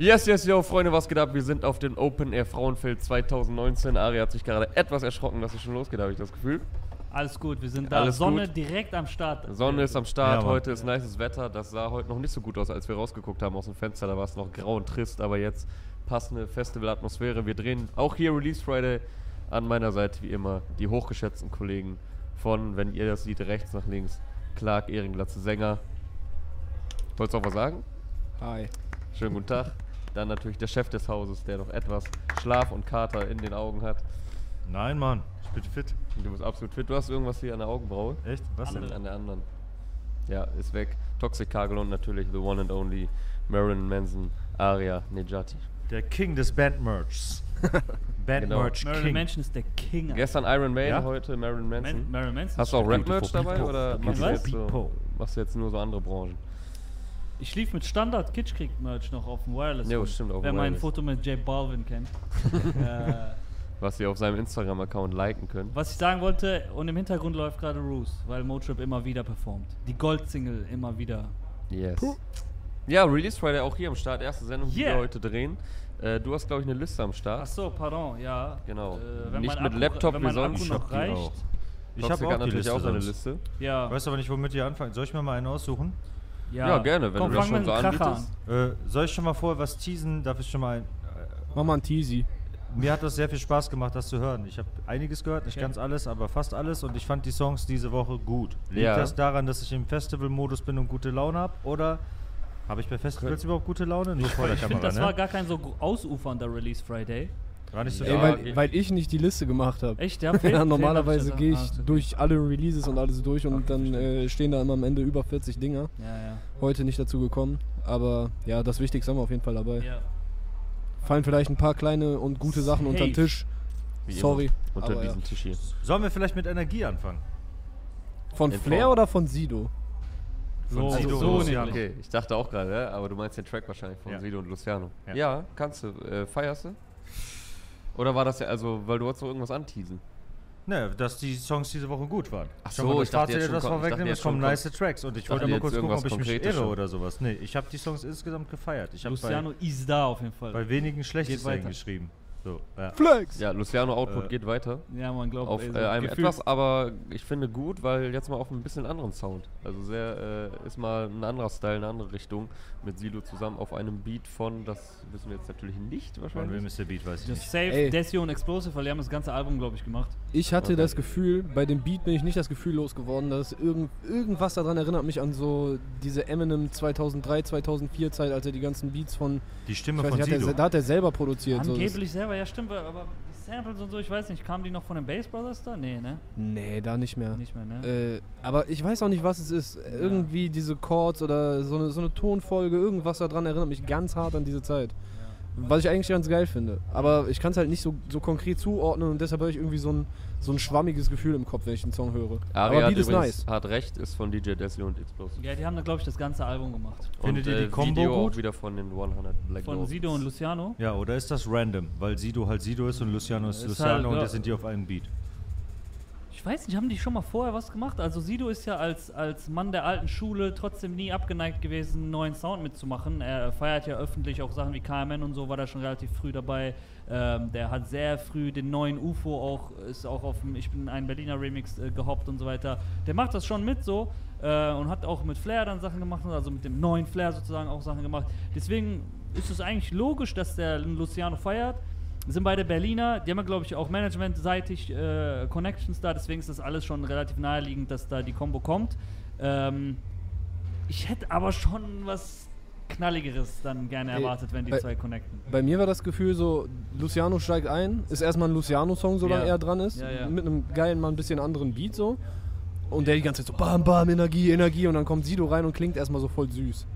Yes, yes, yo, Freunde, was geht ab? Wir sind auf dem Open Air Frauenfeld 2019. Ari hat sich gerade etwas erschrocken, dass es schon losgeht, habe ich das Gefühl. Alles gut, wir sind da. Alles Sonne gut. direkt am Start. Sonne ist am Start, Ja, heute ist nices Wetter. Das sah heute noch nicht so gut aus, als wir rausgeguckt haben aus dem Fenster. Da war es noch grau und trist, aber jetzt passende Festivalatmosphäre. Wir drehen auch hier Release Friday an meiner Seite, wie immer, die hochgeschätzten Kollegen von, wenn ihr das seht, rechts nach links, Clark Ehringlatze Sänger. Wolltest du auch was sagen? Hi. Schönen guten Tag. Dann natürlich der Chef des Hauses, der noch etwas Schlaf und Kater in den Augen hat. Nein, Mann, ich bin fit. Du bist absolut fit. Du hast irgendwas hier an der Augenbraue. Echt? Was An, denn? an der anderen. Ja, ist weg. Toxic Kagel und natürlich the one and only Marilyn Manson, Aria Nejati. Der King des Bandmerchs. Bandmerch Marilyn King. Manson ist der King. Alter. Gestern Iron Maiden, Ja? heute Marilyn Manson. Man Marilyn Manson. Hast du auch Rap-Merch dabei oder machst du, so, machst du jetzt nur so andere Branchen? Ich lief mit Standard Kitschkrieg Merch noch auf dem Wireless. Rum. stimmt, auf Wer mein. Foto mit J Balvin kennt. äh, Was ihr auf seinem Instagram-Account liken könnt. was ich sagen wollte, und im Hintergrund läuft gerade Roos, weil Motrip immer wieder performt. Die Gold-Single immer wieder. Yes. Ja, Release Friday auch hier am Start. Erste Sendung, die Yeah. wir heute drehen. Äh, du hast, glaube ich, eine Liste am Start. Ach so, pardon, ja. Genau. Äh, wenn Nicht mein mit Akku, Laptop wie sonst. Ich hab noch die reicht. auch. Ich habe auch natürlich Liste auch eine sonst. Liste. Ja, Weißt du aber nicht, womit ihr anfangen. Soll ich mir mal einen aussuchen? Ja, gerne, wenn Komm, du das schon mit so Kracher an. anbietest. Äh, soll ich schon mal vorher was teasen? Darf ich schon mal ein, Mach mal ein Teasy. Mir hat das sehr viel Spaß gemacht, das zu hören. Ich habe einiges gehört, nicht Okay. ganz alles, aber fast alles und ich fand die Songs diese Woche gut. Liegt Ja. das daran, dass ich im Festival-Modus bin und gute Laune habe? Oder habe ich bei Festivals überhaupt gute Laune? Nur vor der Ich Kamera, finde, das ne? war gar kein so ausufernder Release Friday. War nicht so Ja, Ey, weil, ich- weil ich nicht die Liste gemacht habe. Echt? Ja, Ja, normalerweise gehe ich Ah, okay. durch alle Releases und alles durch und dann äh, stehen da immer am Ende über 40 Dinger. Ja, ja. Heute nicht dazu gekommen, aber ja, das Wichtigste haben wir auf jeden Fall dabei. ja. Fallen vielleicht ein paar kleine und gute Sachen unter den. Tisch. Wie immer. Sorry. Unter aber ja. diesem Tisch hier. Sollen wir vielleicht mit Energie anfangen? Von In Flair Form. oder von Sido? So, Sido so. Luciano. Okay, ich dachte auch gerade, ja, aber du meinst den Track wahrscheinlich von Ja. Sido und Luciano. Ja, Ja. kannst du. Äh, feierst du? Oder war das ja, also, weil du wolltest noch irgendwas anteasen? Ne, dass die Songs diese Woche gut waren. Ach so, man ich dachte Fazit jetzt vorwegnehmen, jetzt es kommen nice Tracks und ich wollte mal kurz gucken, ob ich mich irre schon. oder sowas. Nee, ich habe die Songs insgesamt gefeiert. Ich habe Luciano bei, ist da auf jeden Fall. bei wenigen Schlechtes geschrieben. So, ja. Flex! Ja, Luciano Output Äh, geht weiter. ja, man glaubt, Auf ey, äh, so einem gefühlt- etwas, aber ich finde gut, weil jetzt mal auf ein bisschen anderen Sound. Also sehr, äh, ist mal ein anderer Style, eine andere Richtung. Mit Silo zusammen auf einem Beat von, das wissen wir jetzt natürlich nicht Von wahrscheinlich. wem ist der Beat, weiß ich Das nicht. Safe, Ey. Desio und Explosive, weil die haben das ganze Album, glaube ich, gemacht. Ich hatte Okay. das Gefühl, bei dem Beat bin ich nicht das Gefühl losgeworden, dass irgend, irgendwas daran erinnert mich an so diese Eminem 2003, 2004 Zeit, als er die ganzen Beats von, Die Stimme weiß von nicht, hat er, Sido. da hat er selber produziert. So. Das, Selber, ja stimmt, aber die Samples und so, ich weiß nicht, kamen die noch von den Bass Brothers da? Nee, ne? nee, da nicht mehr. Nicht mehr, ne? Äh, aber ich weiß auch nicht, was es ist. Irgendwie diese Chords oder so eine, so eine Tonfolge, irgendwas daran erinnert mich ganz hart an diese Zeit. Was ich eigentlich ganz geil finde. Aber ich kann es halt nicht so, so konkret zuordnen und deshalb habe ich irgendwie so ein, so ein schwammiges Gefühl im Kopf, wenn ich den Song höre. Ari aber Beat ist nice. hat recht, ist von DJ Desio und Explosive. ja, die haben da, glaube ich, das ganze Album gemacht. Findet und, ihr die äh, Combo Video gut? auch wieder von den 100 Black Von. Sido und Luciano. Ja, oder ist das random? Weil Sido halt Sido ist und Luciano ist, Ist Luciano halt, und ja. da sind die auf einem Beat. Ich weiß nicht, haben die schon mal vorher was gemacht? Also Sido ist ja als, als Mann der alten Schule trotzdem nie abgeneigt gewesen, einen neuen Sound mitzumachen. Er feiert ja öffentlich auch Sachen wie KMN und so, war da schon relativ früh dabei. Ähm, der hat sehr früh den neuen UFO auch, ist auch auf dem Ich bin ein Berliner Remix äh, gehoppt und so weiter. Der macht das schon mit so äh, und hat auch mit Flair dann Sachen gemacht, also mit dem neuen Flair sozusagen auch Sachen gemacht. Deswegen ist es eigentlich logisch, dass der Luciano feiert sind beide Berliner, die haben glaube ich, auch managementseitig äh, Connections da, deswegen ist das alles schon relativ naheliegend, dass da die Combo kommt. Ähm, ich hätte aber schon was Knalligeres dann gerne erwartet, wenn die bei- zwei connecten. Bei mir war das Gefühl so, Luciano steigt ein, ist erstmal ein Luciano-Song, solange Ja. er dran ist, Ja, ja. mit einem geilen, mal ein bisschen anderen Beat so. Und der die ganze Zeit so bam, bam, Energie, Energie und dann kommt Sido rein und klingt erstmal so voll süß.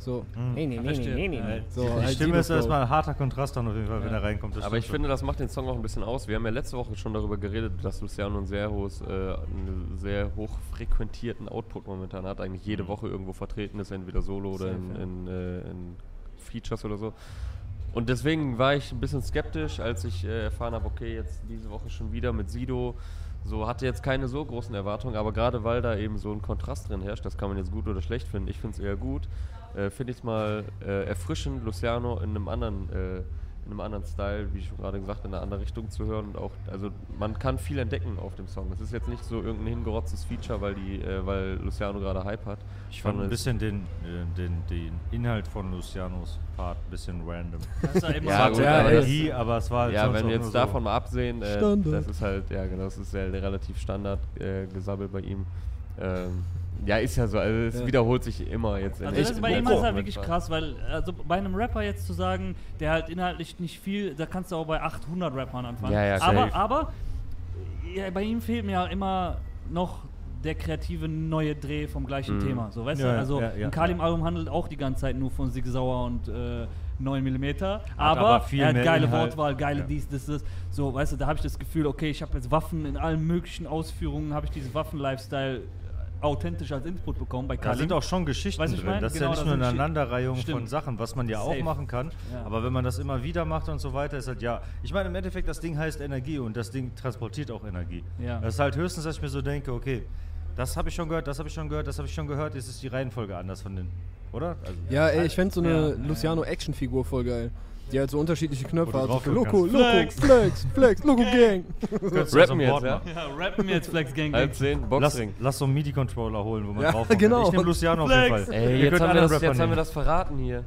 So, Mhm. nee, nee, nee, Verstehe. nee, nee, Ja. nee. So, die halt Stimme ist erstmal ein harter Kontrast dann auf jeden Fall, wenn Ja. er reinkommt. das Aber ich stimmt finde, das macht den Song auch ein bisschen aus. Wir haben ja letzte Woche schon darüber geredet, dass Luciano ein sehr hohes, äh, einen sehr hoch frequentierten Output momentan hat. Eigentlich jede Woche irgendwo vertreten ist, entweder solo oder in, in, äh, in Features oder so. Und deswegen war ich ein bisschen skeptisch, als ich äh, erfahren habe, okay, jetzt diese Woche schon wieder mit Sido. So hatte jetzt keine so großen Erwartungen, aber gerade weil da eben so ein Kontrast drin herrscht, das kann man jetzt gut oder schlecht finden. Ich finde es eher gut. Äh, finde ich es mal äh, erfrischend, Luciano in einem anderen äh, in einem anderen Style, wie schon gerade gesagt, in eine andere Richtung zu hören und auch, also man kann viel entdecken auf dem Song. Es ist jetzt nicht so irgendein hingerotztes Feature, weil die, äh, weil Luciano gerade Hype hat. Ich fand ein es- bisschen den, äh, den, den Inhalt von Lucianos Part ein bisschen random. Das ist ja immer Ja, so. es gut, hatte aber Energie, aber es war halt Ja, wenn wir jetzt so. davon mal absehen, äh, das ist halt, ja genau, das ist ja relativ Standard äh, gesabbelt bei ihm. Ähm, ja, ist ja so, also es Ja. wiederholt sich immer jetzt. in Also das bei ihm ist halt wirklich krass, weil also bei einem Rapper jetzt zu sagen, der halt inhaltlich nicht viel, da kannst du auch bei 800 Rappern anfangen. Ja, ja, aber safe. aber ja, bei ihm fehlt mir ja immer noch der kreative neue Dreh vom gleichen Mhm. Thema. So, weißt Ja, du, also ja, ja. ein Kalim-Album handelt auch die ganze Zeit nur von Sig Sauer und äh, 9 mm. Aber, aber viel er hat geile Inhalt. Wortwahl, geile Ja. dies, das, das. So, weißt du, da habe ich das Gefühl, okay, ich habe jetzt Waffen in allen möglichen Ausführungen, habe ich diesen Waffen-Lifestyle authentisch als Input bekommen bei Da Kalim. sind auch schon Geschichten Weißt drin. mein? Das ist Genau, ja nicht da nur eine Aneinanderreihung von. Sachen, was man ja auch Safe. machen kann. Ja. Aber wenn man das immer wieder macht und so weiter, ist halt ja. Ich meine, im Endeffekt, das Ding heißt Energie und das Ding transportiert auch Energie. Ja. Das ist halt höchstens, dass ich mir so denke, okay, das habe ich schon gehört, das habe ich schon gehört, das habe ich schon gehört, jetzt ist die Reihenfolge anders von den. Oder? Also, Ja, ey, ich fände so eine Luciano-Action-Figur voll geil. Die halt so unterschiedliche Knöpfe Wo du hat. So für draufdrücken Loco. Loco, Flex, Flex, Loco Gang. Rappen jetzt, ja? Ja, rappen wir jetzt Flex Gang. Halb zehn, Lass, Boxring. lass so einen MIDI-Controller holen, wo man Ja, drauf genau. Ich nehme Luciano auf Flex. jeden Fall. Ey, jetzt haben, wir das, jetzt haben wir das verraten hier.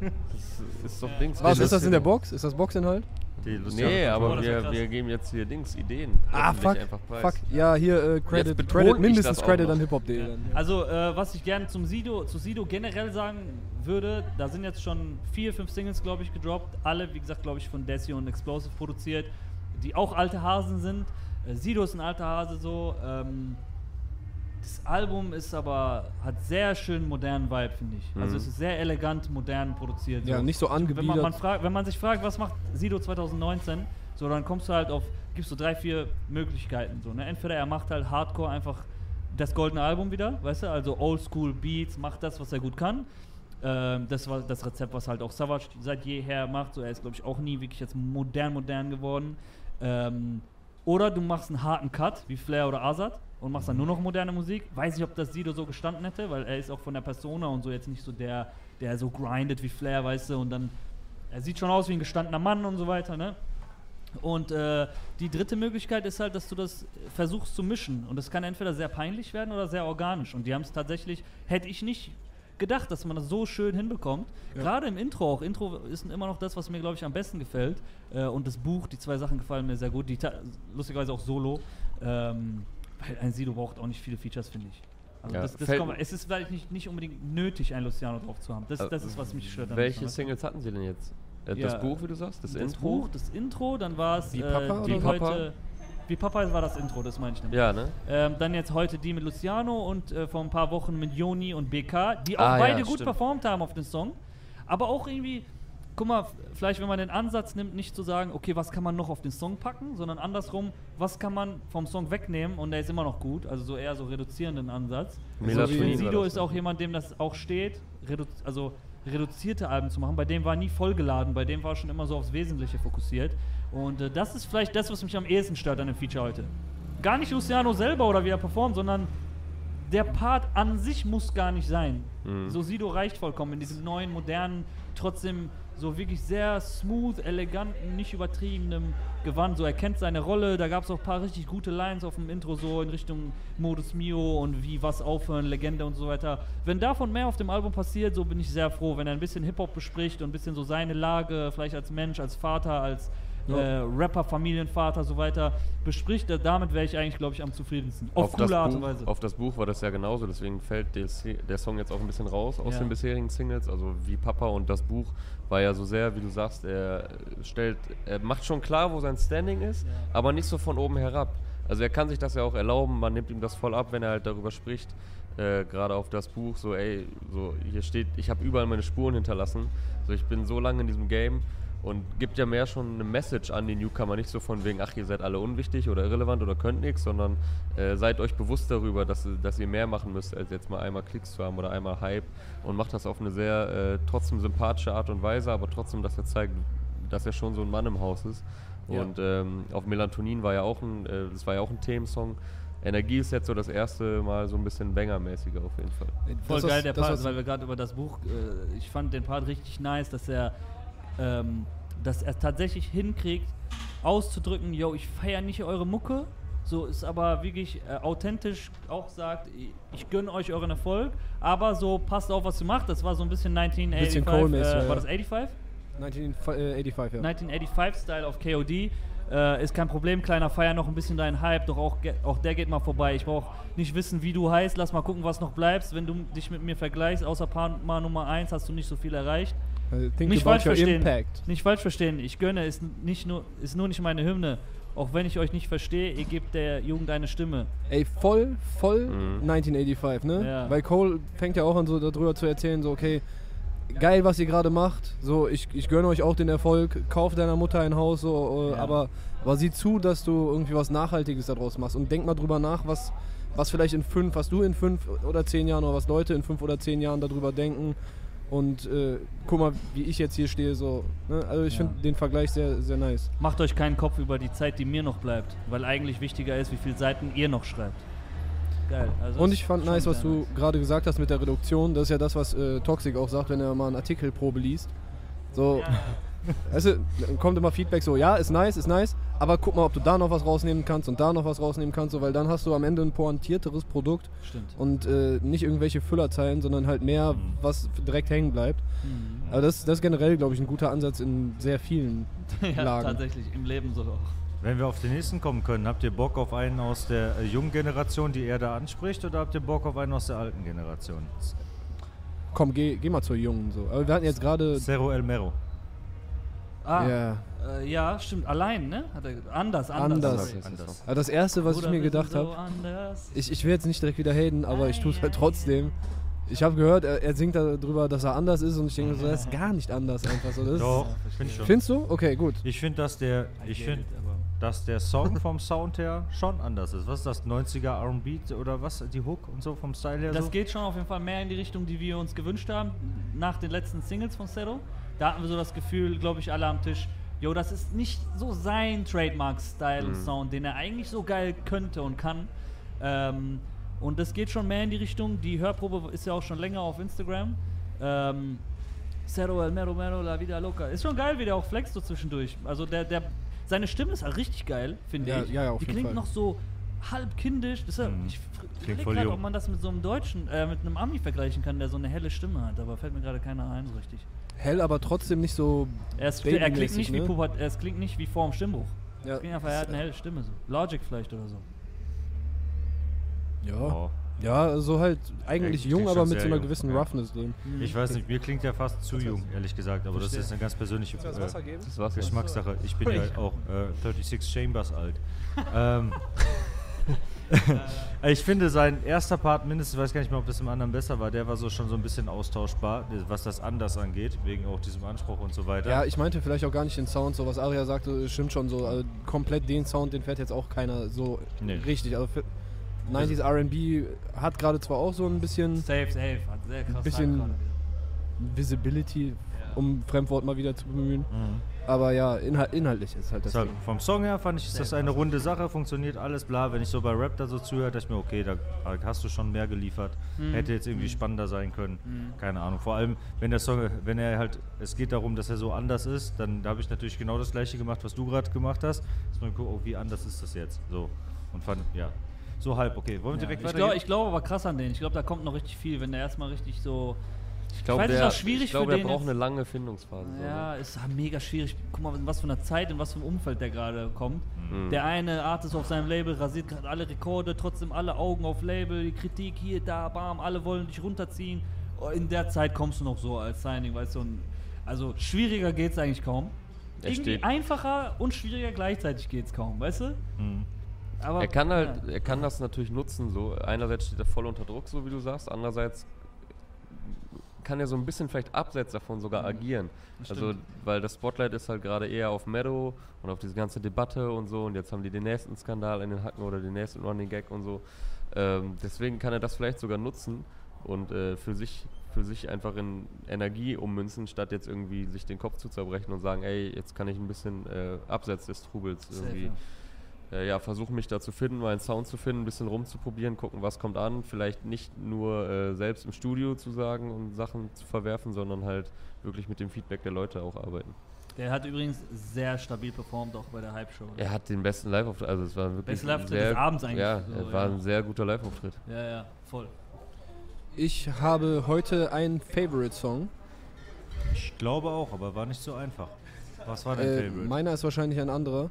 Das ist doch Dings. Was, ist das in der Box? Box? Ist das Boxinhalt? Die Luciano Nee, aber wir, krass. wir geben jetzt hier Dings, Ideen. Ah, fuck. einfach preis. Fuck. Ja, hier äh, Credit, Credit mindestens Credit an hiphop.de. dann. Also, äh, was ich gerne zum Sido, zu Sido generell sagen würde, da sind jetzt schon vier, fünf Singles, glaube ich, gedroppt. Alle, wie gesagt, glaube ich, von Desi und Explosive produziert, die auch alte Hasen sind. Äh, Sido ist ein alter Hase so. Ähm, das Album ist aber, hat sehr schön modernen Vibe, finde ich. Also Mhm. es ist sehr elegant, modern produziert. Ja, nicht so Wenn man, angebiedert. man, fragt, wenn man sich fragt, was macht Sido 2019, so dann kommst du halt auf, gibst du drei, vier Möglichkeiten. So, ne? Entweder er macht halt Hardcore einfach das goldene Album wieder, weißt du, also Oldschool Beats, macht das, was er gut kann. Ähm, das war das Rezept, was halt auch Savage seit jeher macht. So, er ist, glaube ich, auch nie wirklich jetzt modern, modern geworden. Ähm, oder du machst einen harten Cut, wie Flair oder Azad, und machst dann nur noch moderne Musik. Weiß nicht, ob das Sido so gestanden hätte, weil er ist auch von der Persona und so jetzt nicht so der, der so grindet wie Flair, weißt du, und dann, er sieht schon aus wie ein gestandener Mann und so weiter, ne? Und äh, die dritte Möglichkeit ist halt, dass du das versuchst zu mischen. Und das kann entweder sehr peinlich werden oder sehr organisch. Und die haben es tatsächlich, hätte ich nicht gedacht, dass man das so schön hinbekommt. Gerade im Intro auch. Intro ist immer noch das, was mir, glaube ich, am besten gefällt. Äh, und das Buch, die zwei Sachen gefallen mir sehr gut. Die lustigerweise auch solo. Ähm, weil ein Sido braucht auch nicht viele Features, finde ich. Also Ja, das, das kommt, es ist vielleicht nicht, nicht unbedingt nötig, ein Luciano drauf zu haben. Das, das ist, was mich stört. Welche. Singles hatten sie denn jetzt? Äh, Ja, das Buch, wie du sagst? Das, Das Intro? Buch, das Intro, dann war es Wie äh, Papa die oder so? heute. Wie Papa war das Intro, das meine ich nämlich. Ja, ne? Ähm, dann jetzt heute die mit Luciano und äh, vor ein paar Wochen mit Joni und BK, die auch Ah, ja, beide gut stimmt. performt haben auf den Song. Aber auch irgendwie, guck mal, vielleicht wenn man den Ansatz nimmt, nicht zu sagen, okay, was kann man noch auf den Song packen, sondern andersrum, was kann man vom Song wegnehmen und der ist immer noch gut. Also so eher so reduzierenden Ansatz. So, ich Melatonin war Sido ist auch jemand, dem das auch steht, redu also reduzierte Alben zu machen. Bei dem war nie vollgeladen, bei dem war schon immer so aufs Wesentliche fokussiert. Und äh, das ist vielleicht das, was mich am ehesten stört an dem Feature heute. Gar nicht Luciano selber oder wie er performt, sondern der Part an sich muss gar nicht sein. Mhm. So Sido reicht vollkommen in diesem neuen, modernen, trotzdem so wirklich sehr smooth, eleganten, nicht übertriebenem Gewand. So er kennt seine Rolle. Da gab es auch ein paar richtig gute Lines auf dem Intro, so in Richtung Modus Mio und wie was aufhören, Legende und so weiter. Wenn davon mehr auf dem Album passiert, so bin ich sehr froh, wenn er ein bisschen Hip-Hop bespricht und ein bisschen so seine Lage, vielleicht als Mensch, als Vater, als Ja. äh, Rapper, Familienvater, so weiter, bespricht. Da- Damit wäre ich eigentlich, glaube ich, am zufriedensten. Auf, das coole Art Buch, und Weise. Auf das Buch war das ja genauso, deswegen fällt der, der Song jetzt auch ein bisschen raus aus Ja. den bisherigen Singles. Also wie Papa und das Buch war ja so sehr, wie du sagst, er stellt, er macht schon klar, wo sein Standing ist, Ja. aber nicht so von oben herab. Also er kann sich das ja auch erlauben, man nimmt ihm das voll ab, wenn er halt darüber spricht, äh, gerade auf das Buch, so ey, so hier steht, ich habe überall meine Spuren hinterlassen, so ich bin so lange in diesem Game und gibt ja mehr schon eine Message an die Newcomer, nicht so von wegen, ach ihr seid alle unwichtig oder irrelevant oder könnt nichts, sondern äh, seid euch bewusst darüber, dass, dass ihr mehr machen müsst, als jetzt mal einmal Klicks zu haben oder einmal Hype und macht das auf eine sehr äh, trotzdem sympathische Art und Weise, aber trotzdem, dass er zeigt, dass er schon so ein Mann im Haus ist. Ja. Und ähm, auf Melatonin war ja auch ein, äh, das war ja auch ein Themensong. Energie ist jetzt so das erste Mal so ein bisschen Banger-mäßiger auf jeden Fall. Voll Das, geil, der Part, weil wir gerade über das Buch, äh, ich fand den Part richtig nice, dass er, ähm, dass er tatsächlich hinkriegt, auszudrücken, yo, ich feiere nicht eure Mucke, so ist aber wirklich äh, authentisch auch sagt, ich, ich gönne euch euren Erfolg, aber so passt auf, was ihr macht. Das war so ein bisschen 1985. Bisschen äh, ja. war das 85? 1985, ja. 1985-Style auf KOD. Äh, ist kein Problem, kleiner Feier noch ein bisschen deinen Hype, doch auch, auch der geht mal vorbei. Ich brauche nicht wissen, wie du heißt, lass mal gucken, was noch bleibst. Wenn du dich mit mir vergleichst, außer Paar Nummer 1 hast du nicht so viel erreicht. Äh, Think nicht falsch verstehen. impact. Nicht falsch verstehen, ich gönne, ist, nicht nur, ist nur nicht meine Hymne. Auch wenn ich euch nicht verstehe, ihr gebt der Jugend eine Stimme. Ey, voll, voll Mhm. 1985, ne? Ja. Weil Cole fängt ja auch an, so darüber zu erzählen, so, okay, geil, was ihr gerade macht, so, ich, ich gönne euch auch den Erfolg, kauf deiner Mutter ein Haus, so, äh, Ja. aber, aber sieh zu, dass du irgendwie was Nachhaltiges daraus machst und denk mal drüber nach, was, was vielleicht in fünf, was du in fünf oder zehn Jahren oder was Leute in fünf oder zehn Jahren darüber denken und äh, guck mal, wie ich jetzt hier stehe, so, ne? Also ich Ja. finde den Vergleich sehr, sehr nice. Macht euch keinen Kopf über die Zeit, die mir noch bleibt, weil eigentlich wichtiger ist, wie viele Seiten ihr noch schreibt. Geil. Also Und ich fand nice, was du nice. gerade gesagt hast mit der Reduktion. Das ist ja das, was äh, Toxic auch sagt, wenn er mal einen Artikelprobe liest. So, du, dann kommt immer Feedback so, ja, ist nice, ist nice, aber guck mal, ob du da noch was rausnehmen kannst und da noch was rausnehmen kannst, so, weil dann hast du am Ende ein pointierteres Produkt Stimmt. und äh, nicht irgendwelche Füllerzeilen, sondern halt mehr, was direkt hängen bleibt. Mhm. Aber das, das ist generell, glaube ich, ein guter Ansatz in sehr vielen ja, Lagen. tatsächlich, im Leben so auch. Wenn wir auf den nächsten kommen können, habt ihr Bock auf einen aus der äh, jungen Generation, die er da anspricht, oder habt ihr Bock auf einen aus der alten Generation? Komm, geh, geh mal zur Jungen. So. Aber wir hatten jetzt gerade. Cerro El Mero. Ah, Ja. Äh, ja, stimmt, allein, ne? Hat er, anders, anders. Anders. ist Anders. Aber das erste, was Bruder, ich mir gedacht so habe. anders. Ich, ich will jetzt nicht direkt wieder haten, aber ich tue es halt trotzdem. Ich habe gehört, er, er singt darüber, dass er anders ist und ich denke so, er ist gar nicht anders einfach so. Das Doch, ich finde schon. Findest du? Okay, gut. Ich finde, dass der, ich finde, dass der Song vom Sound her schon anders ist. Was ist das 90er R&B oder was die Hook und so vom Style her Das so? geht schon auf jeden Fall mehr in die Richtung, die wir uns gewünscht haben, nach den letzten Singles von Zero. Da hatten wir so das Gefühl, glaube ich, alle am Tisch, jo, das ist nicht so sein Trademark-Style und Sound, den er eigentlich so geil könnte und kann. Ähm, und das geht schon mehr in die Richtung. Die Hörprobe ist ja auch schon länger auf Instagram. Ähm, Cero El Mero Mero La Vida Loca. Ist schon geil, wie der auch flext so zwischendurch. Also der, der, seine Stimme ist halt richtig geil, finde Ja, ich. ja, ja, auf Die jeden klingt Fall. noch so halb kindisch. Deshalb, Mhm. ich überlege gerade, ob man das mit so einem Deutschen, äh, mit einem Ami vergleichen kann, der so eine helle Stimme hat. Aber fällt mir gerade keiner ein so richtig. Hell, aber trotzdem nicht so. Er, ist, er klingt nicht wie ne? Puberт, er es klingt nicht wie vor dem Stimmbruch. Ja, Es klingt einfach, er hat eine helle Stimme. So. Logic vielleicht oder so. ja. Oh. ja, so halt eigentlich Ja, jung, aber mit so einer jung, gewissen ja. Roughness drin. Ich weiß nicht, mir klingt der fast zu jung, ehrlich gesagt, aber das Verstehe. ist eine ganz persönliche äh, das Wasser geben? Das war's. Geschmackssache. Ich bin ja auch äh, 36 Chambers alt. ähm, ich finde sein erster Part mindestens, ich weiß gar nicht mehr, ob das im anderen besser war, der war so schon so ein bisschen austauschbar, was das anders angeht, wegen auch diesem Anspruch und so weiter. Ja, ich meinte vielleicht auch gar nicht den Sound, so was Aria sagte, stimmt schon so. Also komplett den Sound, den fährt jetzt auch keiner so Nee. richtig. Also für 90s RB hat gerade zwar auch so ein bisschen Safe, safe. Hat sehr krass Bisschen- gerade wieder. Visibility, um Fremdwort mal wieder zu bemühen. Mhm. Aber ja, inhal inhaltlich ist halt das Deshalb, Ding. vom Song her fand ich, ist das eine runde Sache, funktioniert alles, bla. Wenn ich so bei Rap da so zuhöre, dachte ich mir, okay, da hast du schon mehr geliefert. Mhm. Hätte jetzt irgendwie spannender sein können. Mhm. Keine Ahnung. Vor allem, wenn der Song, wenn er halt, es geht darum, dass er so anders ist, dann da habe ich natürlich genau das gleiche gemacht, was du gerade gemacht hast. Dass man guckt, oh, wie anders ist das jetzt? So. Und fand, ja. So halb, okay. Wollen wir Ja, direkt ich weiter? glaube ich glaub aber krass an den. Ich glaube, da kommt noch richtig viel, wenn der erstmal richtig so. Ich glaube, der, schwierig ich glaub, für der den braucht jetzt. eine lange Findungsphase. Ja, ist mega schwierig. Guck mal, in was für einer Zeit, in was für einem Umfeld der gerade kommt. Mhm. Der eine Artist auf seinem Label rasiert gerade alle Rekorde, trotzdem alle Augen auf Label, die Kritik hier, da, bam, alle wollen dich runterziehen. Oh, In der Zeit kommst du noch so als Signing, weißt du. Und also schwieriger geht's eigentlich kaum. Irgendwie einfacher und schwieriger gleichzeitig geht's kaum, weißt du? Mhm. Aber, Er kann halt, ja. er kann das natürlich nutzen. So einerseits steht er voll unter Druck, so wie du sagst. Andererseits kann er so ein bisschen vielleicht abseits davon sogar agieren. Mhm. Das Also, stimmt. weil das Spotlight ist halt gerade eher auf Meadow und auf diese ganze Debatte und so. Und jetzt haben die den nächsten Skandal in den Hacken oder den nächsten Running Gag und so. Ähm, deswegen kann er das vielleicht sogar nutzen und äh, für sich für sich einfach in Energie ummünzen, statt jetzt irgendwie sich den Kopf zu zerbrechen und sagen, ey, jetzt kann ich ein bisschen äh, abseits des Trubels irgendwie ja. Äh, ja, versuche mich da zu finden, meinen Sound zu finden, ein bisschen rumzuprobieren, gucken, was kommt an. Vielleicht nicht nur äh, selbst im Studio zu sagen und Sachen zu verwerfen, sondern halt wirklich mit dem Feedback der Leute auch arbeiten. Der hat übrigens sehr stabil performt, auch bei der Hype-Show. Er hat den besten Live-Auftritt, also es war wirklich Beste Live-Auftritt sehr, des Abends eigentlich, Ja, so, es war ja. ein sehr guter Live-Auftritt. Ja, ja, voll. Ich habe heute einen Favorite-Song. Ich glaube auch, aber war nicht so einfach. Was war dein Äh, Favorite? meiner ist wahrscheinlich ein anderer.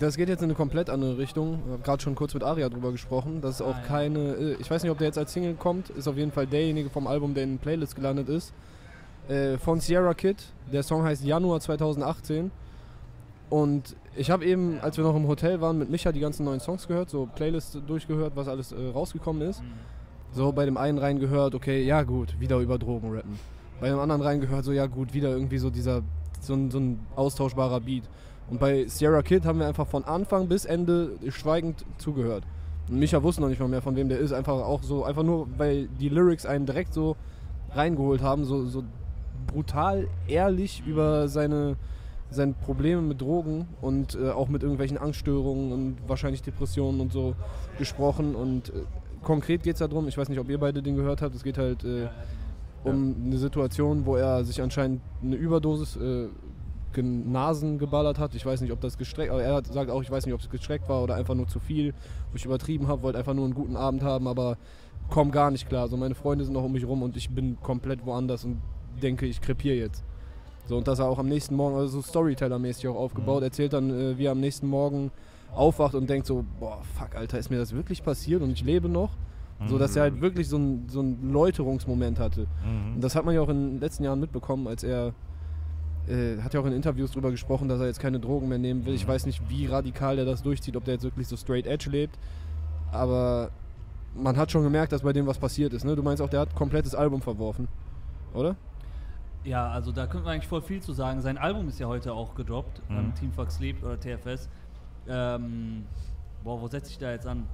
Das geht jetzt in eine komplett andere Richtung. Ich habe gerade schon kurz mit Aria drüber gesprochen. Das ist auch Ah, ja. keine. äh, Ich weiß nicht, ob der jetzt als Single kommt. Ist auf jeden Fall derjenige vom Album, der in den Playlist gelandet ist. Äh, von Sierra Kid. Der Song heißt Januar 2018. Und ich habe eben, als wir noch im Hotel waren, mit Micha die ganzen neuen Songs gehört, so Playlist durchgehört, was alles äh, rausgekommen ist. Mhm. So bei dem einen reingehört, okay, ja gut, wieder über Drogen rappen. Bei dem anderen reingehört, so ja gut, wieder irgendwie so dieser, so ein, so ein austauschbarer Beat. Und bei Sierra Kid haben wir einfach von Anfang bis Ende schweigend zugehört. Und Micha wusste noch nicht mal mehr, von wem der ist. Einfach auch so, einfach nur, weil die Lyrics einen direkt so reingeholt haben, so, so brutal ehrlich über seine, seine Probleme mit Drogen und äh, auch mit irgendwelchen Angststörungen und wahrscheinlich Depressionen und so gesprochen. Und äh, konkret geht es darum, ich weiß nicht, ob ihr beide den gehört habt, es geht halt äh, um eine Situation, wo er sich anscheinend eine Überdosis äh, Nasen geballert hat. Ich weiß nicht, ob das gestreckt, aber er hat, sagt auch, ich weiß nicht, ob es gestreckt war oder einfach nur zu viel, wo ich übertrieben habe, wollte einfach nur einen guten Abend haben, aber komm gar nicht klar. So meine Freunde sind noch um mich rum und ich bin komplett woanders und denke, ich krepiere jetzt. So und dass er auch am nächsten Morgen, also so Storyteller-mäßig auch aufgebaut, erzählt dann, äh, wie er am nächsten Morgen aufwacht und denkt so, boah, fuck, Alter, ist mir das wirklich passiert und ich lebe noch? So, dass er halt wirklich so einen so Läuterungsmoment hatte. Mhm. Und das hat man ja auch in den letzten Jahren mitbekommen, als er äh, hat ja auch in Interviews drüber gesprochen, dass er jetzt keine Drogen mehr nehmen will. Ich weiß nicht, wie radikal er das durchzieht, ob der jetzt wirklich so straight edge lebt. Aber man hat schon gemerkt, dass bei dem was passiert ist. Ne? Du meinst auch, der hat komplettes Album verworfen, oder? Ja, also da könnte man eigentlich voll viel zu sagen. Sein Album ist ja heute auch gedroppt, Mhm. ähm, Team Fuck Sleep oder TFS. Ähm, boah, wo setze ich da jetzt an?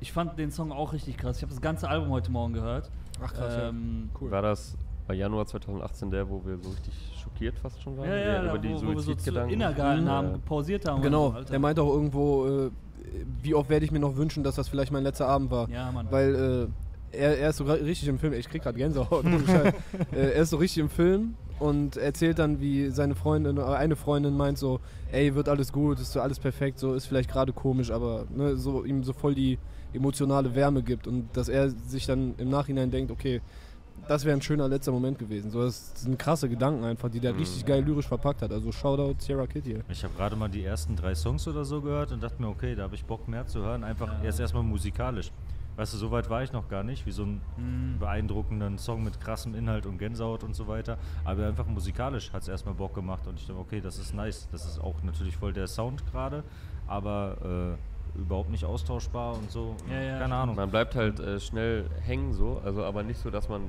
Ich fand den Song auch richtig krass. Ich habe das ganze Album heute Morgen gehört. Ach krass, ja. ähm, Cool. War das bei Januar 2018 der, wo wir so richtig schockiert fast schon waren? Ja, ja, über da, die wo, wo wir so zu innegehalten Ja. haben, pausiert haben. Genau, so, Alter. der meint auch irgendwo, äh, wie oft werde ich mir noch wünschen, dass das vielleicht mein letzter Abend war. Ja, Mann. Weil äh, er, er ist so richtig im Film, ich krieg gerade Gänsehaut. äh, er ist so richtig im Film und erzählt dann, wie seine Freundin, äh, eine Freundin meint so, ey, wird alles gut, ist so alles perfekt, so ist vielleicht gerade komisch, aber ne, so ihm so voll die emotionale Wärme gibt und dass er sich dann im Nachhinein denkt, okay, das wäre ein schöner letzter Moment gewesen. So, das sind krasse Gedanken einfach, die der richtig geil lyrisch verpackt hat. Also Shoutout Sierra hier. Ich habe gerade mal die ersten drei Songs oder so gehört und dachte mir, okay, da habe ich Bock mehr zu hören. Einfach Ja. erst erstmal musikalisch. Weißt du, so weit war ich noch gar nicht, wie so einen Mhm. beeindruckenden Song mit krassem Inhalt und Gänsehaut und so weiter. Aber einfach musikalisch hat es erstmal Bock gemacht und ich dachte, okay, das ist nice. Das ist auch natürlich voll der Sound gerade, aber äh, überhaupt nicht austauschbar und so. Ja, ja, Keine. Ahnung. Man bleibt halt äh, schnell hängen so, also aber nicht so, dass man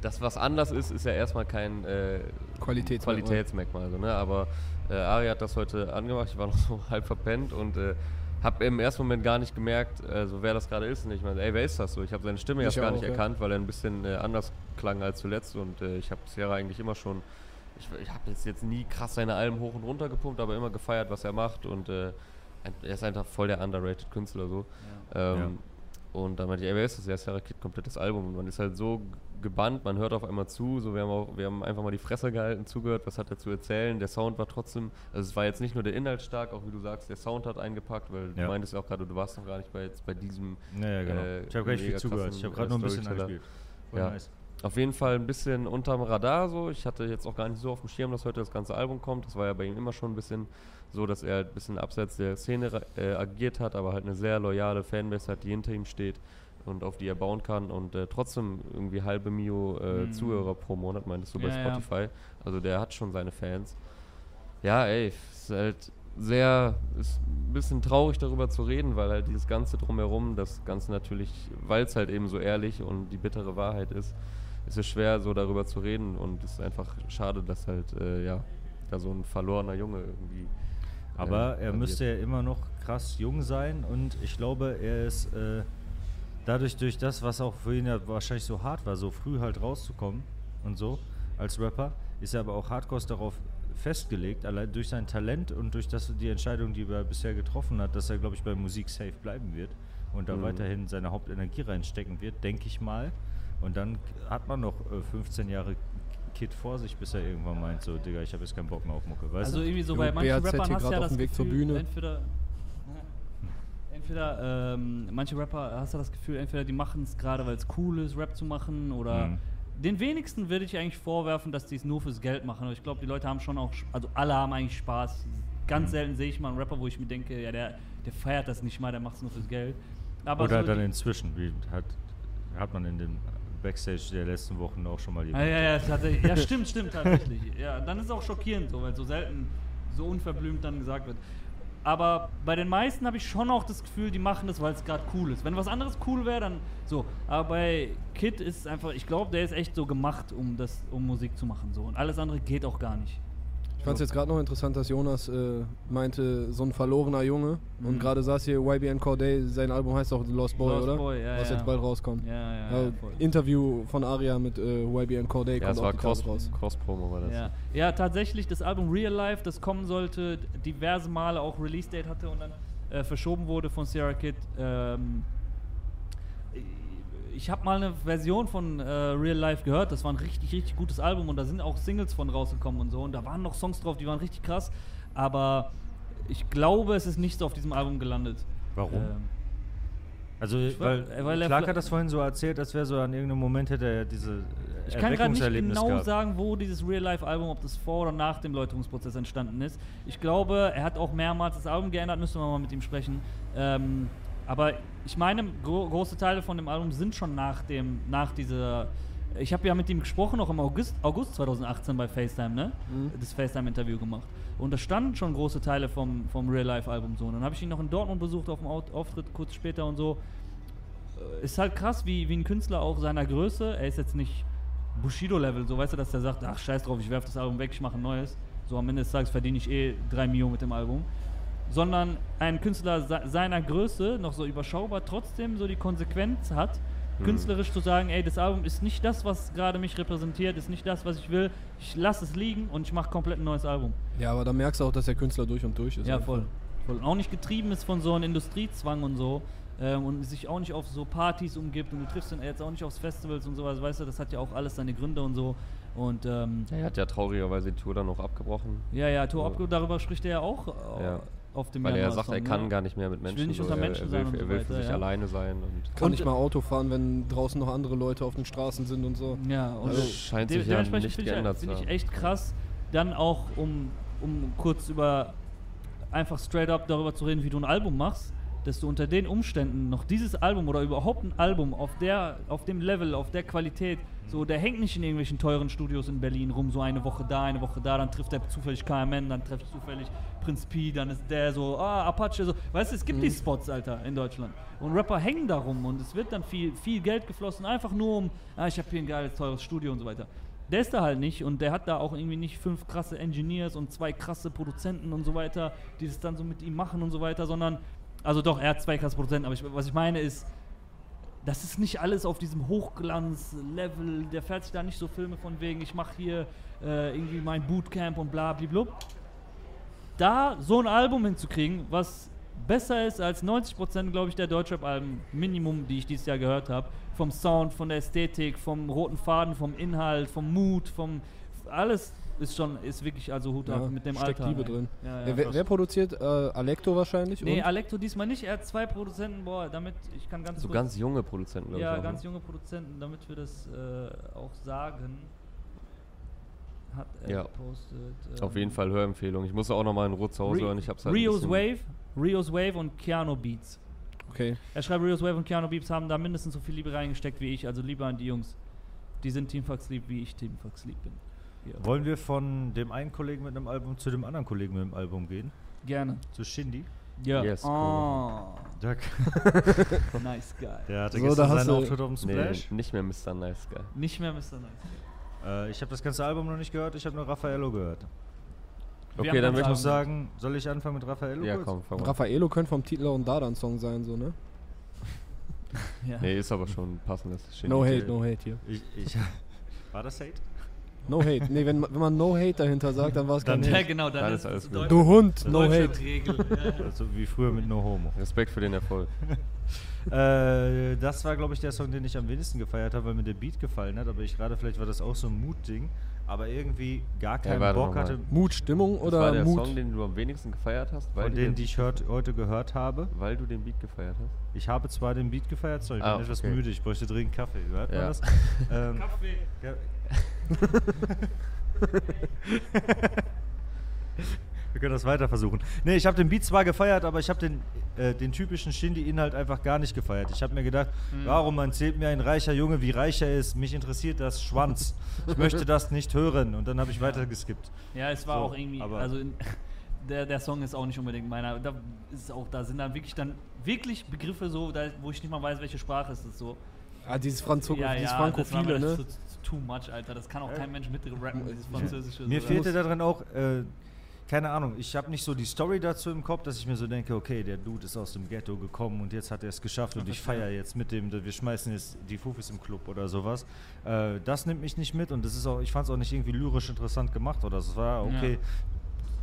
das, was anders ist, ist ja erstmal kein äh, Qualitätsmerkmal. Qualitätsmerkmal. So, ne? Aber äh, Ari hat das heute angemacht, ich war noch so halb verpennt und äh, habe im ersten Moment gar nicht gemerkt, also wer das gerade ist. Und ich meine, ey, wer ist das so? Ich habe seine Stimme Ich erst gar auch, nicht ja. erkannt, weil er ein bisschen äh, anders klang als zuletzt. Und äh, ich habe Sierra eigentlich immer schon, ich, ich habe jetzt, jetzt nie krass seine Alben hoch und runter gepumpt, aber immer gefeiert, was er macht. Und äh, er ist einfach voll der underrated Künstler so. Ähm, Und dann meinte ich, ey, wer ist das? Ja, Sarah Kid, komplettes Album. Und man ist halt so gebannt, man hört auf einmal zu. So, wir, haben auch, wir haben einfach mal die Fresse gehalten, zugehört, was hat er zu erzählen. Der Sound war trotzdem, also es war jetzt nicht nur der Inhalt stark, auch wie du sagst, der Sound hat eingepackt, weil Ja. du meintest ja auch gerade, du warst noch gar nicht bei, jetzt bei diesem. Ja, ja, genau. äh, ich habe gar nicht viel zugehört. Ich habe gerade nur ein bisschen angespielt. Ja. nice. Auf jeden Fall ein bisschen unterm Radar so. Ich hatte jetzt auch gar nicht so auf dem Schirm, dass heute das ganze Album kommt. Das war ja bei ihm immer schon ein bisschen so, dass er ein bisschen abseits der Szene äh, agiert hat, aber halt eine sehr loyale Fanbase hat, die hinter ihm steht und auf die er bauen kann und äh, trotzdem irgendwie halbe Mio äh, Mhm. Zuhörer pro Monat, meintest du bei Ja, ja. Spotify. Also der hat schon seine Fans. Ja, ey, ist halt sehr, ist ein bisschen traurig darüber zu reden, weil halt dieses Ganze drumherum, das Ganze natürlich, weil es halt eben so ehrlich und die bittere Wahrheit ist, ist es schwer, so darüber zu reden und es ist einfach schade, dass halt, äh, ja, da so ein verlorener Junge irgendwie. Aber äh, er müsste ja immer noch krass jung sein und ich glaube, er ist äh, dadurch durch das, was auch für ihn ja wahrscheinlich so hart war, so früh halt rauszukommen und so als Rapper, ist er aber auch hardcore darauf festgelegt, allein durch sein Talent und durch das, die Entscheidung, die er bisher getroffen hat, dass er, glaube ich, bei Musik safe bleiben wird und da Mhm. weiterhin seine Hauptenergie reinstecken wird, denke ich mal. Und dann hat man noch äh, 15 Jahre Kid vor sich, bis er irgendwann meint, so, Digga, ich habe jetzt keinen Bock mehr auf Mucke, weißt Also du? irgendwie so bei manchen BHZ Rappern hier hast du ja auf das dem Weg zur Gefühl, Bühne. entweder entweder ähm, manche Rapper hast du das Gefühl, entweder die machen es gerade, weil es cool ist, Rap zu machen oder Mhm. den wenigsten würde ich eigentlich vorwerfen, dass die es nur fürs Geld machen. Aber ich glaube, die Leute haben schon auch, also alle haben eigentlich Spaß. Ganz Mhm. selten sehe ich mal einen Rapper, wo ich mir denke, ja, der, der feiert das nicht mal, der macht es nur fürs Geld. Aber Oder so dann die- inzwischen, wie hat, hat man in dem Backstage der letzten Wochen auch schon mal Ah, ja, ja, tatsächlich. Ja, stimmt, stimmt, tatsächlich. Ja, dann ist es auch schockierend, so, weil so selten so unverblümt dann gesagt wird. Aber bei den meisten habe ich schon auch das Gefühl, die machen das, weil es gerade cool ist. Wenn was anderes cool wäre, dann so. Aber bei Kid ist es einfach, ich glaube, der ist echt so gemacht, um das, um Musik zu machen. So. Und alles andere geht auch gar nicht. Ich fand es jetzt gerade noch interessant, dass Jonas äh, meinte, so ein verlorener Junge. Und Mhm. gerade saß hier YBN Corday, sein Album heißt auch The Lost Boy, Lost oder? Boy, ja, Was ja. jetzt bald rauskommt. Ja, ja, Ja, ja. voll. Interview von Aria mit äh, YBN Corday Ja, kommt auch war Cross, raus. Cross-Promo war das. Ja. ja, tatsächlich, das Album Real Life, das kommen sollte, diverse Male auch Release-Date hatte und dann äh, verschoben wurde von Sierra Kid. Ähm, ich habe mal eine Version von äh, Real Life gehört, das war ein richtig, richtig gutes Album und da sind auch Singles von rausgekommen und so und da waren noch Songs drauf, die waren richtig krass, aber ich glaube, es ist nicht so auf diesem Album gelandet. Warum? Ähm, Also, weil, weil Clark hat das vorhin so erzählt, als wäre so an irgendeinem Moment hätte er diese Ich kann gerade nicht genau gehabt. sagen, wo dieses Real-Life-Album, ob das vor oder nach dem Läuterungsprozess entstanden ist. Ich glaube, er hat auch mehrmals das Album geändert, müssen wir mal mit ihm sprechen. Ähm, aber ich meine, gro große Teile von dem Album sind schon nach dem, nach dieser. Ich habe ja mit ihm gesprochen, noch im August, August 2018 bei FaceTime, ne? Mhm. Das FaceTime-Interview gemacht. Und da standen schon große Teile vom, vom Real-Life-Album so. Und dann habe ich ihn noch in Dortmund besucht auf dem Auftritt kurz später und so äh, ist halt krass, wie, wie ein Künstler auch seiner Größe, er ist jetzt nicht Bushido-Level, so weißt du, dass der sagt, ach scheiß drauf, ich werfe das Album weg, ich mache ein neues. So am Ende des Tages verdiene ich eh 3 Millionen mit dem Album. Sondern ein Künstler se seiner Größe, noch so überschaubar, trotzdem so die Konsequenz hat, Mhm. künstlerisch zu sagen, ey, das Album ist nicht das, was gerade mich repräsentiert, ist nicht das, was ich will, ich lasse es liegen und ich mache komplett ein neues Album. Ja, aber da merkst du auch, dass der Künstler durch und durch ist. Ja, einfach. voll. voll. Und auch nicht getrieben ist von so einem Industriezwang und so. Ähm, und sich auch nicht auf so Partys umgibt und du triffst ihn jetzt auch nicht aufs Festivals und sowas, weißt du, das hat ja auch alles seine Gründe und so. Und ähm, Er hat ja traurigerweise die Tour dann noch abgebrochen. ja, ja, Tour Ja. Abge darüber spricht er ja auch äh, Ja. Auf dem Weil er sagt, er ne? kann gar nicht mehr mit Ich will Menschen. nicht so, unter er, Menschen er sein will, und er so will weiter, für sich ja. alleine sein. Und Kann Und- nicht mal Auto fahren, wenn draußen noch andere Leute auf den Straßen sind und so. Ja, und Also scheint sich ja nicht finde ich, geändert find zu ich haben. echt krass, dann auch, um, um kurz über einfach straight up darüber zu reden, wie du ein Album machst, dass du unter den Umständen noch dieses Album oder überhaupt ein Album auf der, auf dem Level, auf der Qualität, so der hängt nicht in irgendwelchen teuren Studios in Berlin rum, so eine Woche da, eine Woche da, dann trifft er zufällig KMN, dann trifft zufällig Prinz P, dann ist der so, ah, Apache, so. Weißt du, es gibt die Spots, Alter, in Deutschland. Und Rapper hängen da rum und es wird dann viel, viel Geld geflossen, einfach nur um, ah, ich habe hier ein geiles, teures Studio und so weiter. Der ist da halt nicht und der hat da auch irgendwie nicht fünf krasse Engineers und zwei krasse Produzenten und so weiter, die das dann so mit ihm machen und so weiter, sondern, also doch, er hat zwei krasse Produzenten, aber ich, was ich meine ist, das ist nicht alles auf diesem Hochglanz-Level, der fährt sich da nicht so Filme von wegen, ich mache hier äh, irgendwie mein Bootcamp und bla blablabla. Da so ein Album hinzukriegen, was besser ist als 90% glaube ich der Deutschrap-Alben, Minimum, die ich dieses Jahr gehört habe, vom Sound, von der Ästhetik, vom roten Faden, vom Inhalt, vom Mut, vom alles ist schon, ist wirklich also Hut Ja, ab mit dem steckt Alter. Liebe ey. drin. Ja, ja. Ja, wer, wer produziert? Äh, Alecto wahrscheinlich? Nee, und? Alecto diesmal nicht. Er hat zwei Produzenten. Boah, damit ich kann ganz so kurz- ganz junge Produzenten, glaube ja, ich. ganz ne? junge Produzenten, damit wir das äh, auch sagen. Hat er Ja. gepostet. Auf ähm, jeden Fall Hörempfehlung. Ich muss auch noch mal in Ruhe zu Hause Re- hören. Ich hab's halt Rios Wave, Rios Wave und Keanu Beats. Okay. Er schreibt, Rios Wave und Keanu Beats haben da mindestens so viel Liebe reingesteckt wie ich. Also lieber an die Jungs. Die sind Team Fox Sleep, wie ich Team Fox Sleep bin. Ja. Wollen wir von dem einen Kollegen mit einem Album zu dem anderen Kollegen mit einem Album gehen? Gerne. Zu Shindy. Ja. Yes, oh, Der, nice guy. der hatte So, gestern da hast seinen du- Auftritt auf dem Nee, Splash. nicht mehr Mr. Nice Guy. Nicht mehr Mr. Nice. Äh, ich habe das ganze Album noch nicht gehört, ich habe nur Raffaello gehört. Wir Okay, dann würde Ich sagen, soll ich anfangen mit Raffaello? Ja, kurz? komm, fang mal. Raffaello könnte vom Titel auch ein Dardan-Song sein, so, ne? Ja. Nee, ist aber schon ein passendes Shindy. No hate, no hate hier. Ich, ich, war das Hate? No hate. Nee, wenn, wenn man No hate dahinter sagt, dann war es kein Dann- Ja, Hate. genau, dann, Dann ist alles es gut. Du Hund, No hate. Regel. Ja. Also wie früher mit No Homo. Respekt für den Erfolg. Äh, das war, glaube ich, der Song, den ich am wenigsten gefeiert habe, weil mir der Beat gefallen hat. Aber ich gerade, vielleicht war das auch so ein Mut-Ding. Aber irgendwie gar keinen warte Bock noch mal. hatte. Mut, Stimmung Das oder war der Mut? Song, den du am wenigsten gefeiert hast, weil, Von du denen, den, die ich hört, heute gehört habe. weil du den Beat gefeiert hast. Ich habe zwar den Beat gefeiert, sorry, ich Ah, bin etwas okay. müde, ich bräuchte dringend Kaffee. Hört man Ja. das? ähm, Kaffee. Ja. Wir können das weiter versuchen. Nee, ich habe den Beat zwar gefeiert, aber ich habe den, äh, den typischen Shindy-Inhalt einfach gar nicht gefeiert. Ich habe mir gedacht, Hm. warum erzählt mir ein reicher Junge, wie reich er ist? Mich interessiert das Schwanz. Ich möchte das nicht hören. Und dann habe ich weiter geskippt. Ja, es war So, auch irgendwie, also in, der, der Song ist auch nicht unbedingt meiner. Da ist auch, da sind dann wirklich dann wirklich Begriffe so, da, wo ich nicht mal weiß, welche Sprache ist das so. Ah, dieses, Franzo ja, dieses ja, das war mir Frankophile, das ne? ist so, too much, Alter. Das kann auch kein Mensch mitrappen, dieses Französische. Mir so. fehlte darin auch, äh, keine Ahnung, ich habe nicht so die Story dazu im Kopf, dass ich mir so denke, okay, der Dude ist aus dem Ghetto gekommen und jetzt hat er es geschafft und ich feiere jetzt mit dem, wir schmeißen jetzt die Fufis im Club oder sowas. Äh, das nimmt mich nicht mit und das ist auch, ich fand es auch nicht irgendwie lyrisch interessant gemacht oder so. Es war okay. Ja.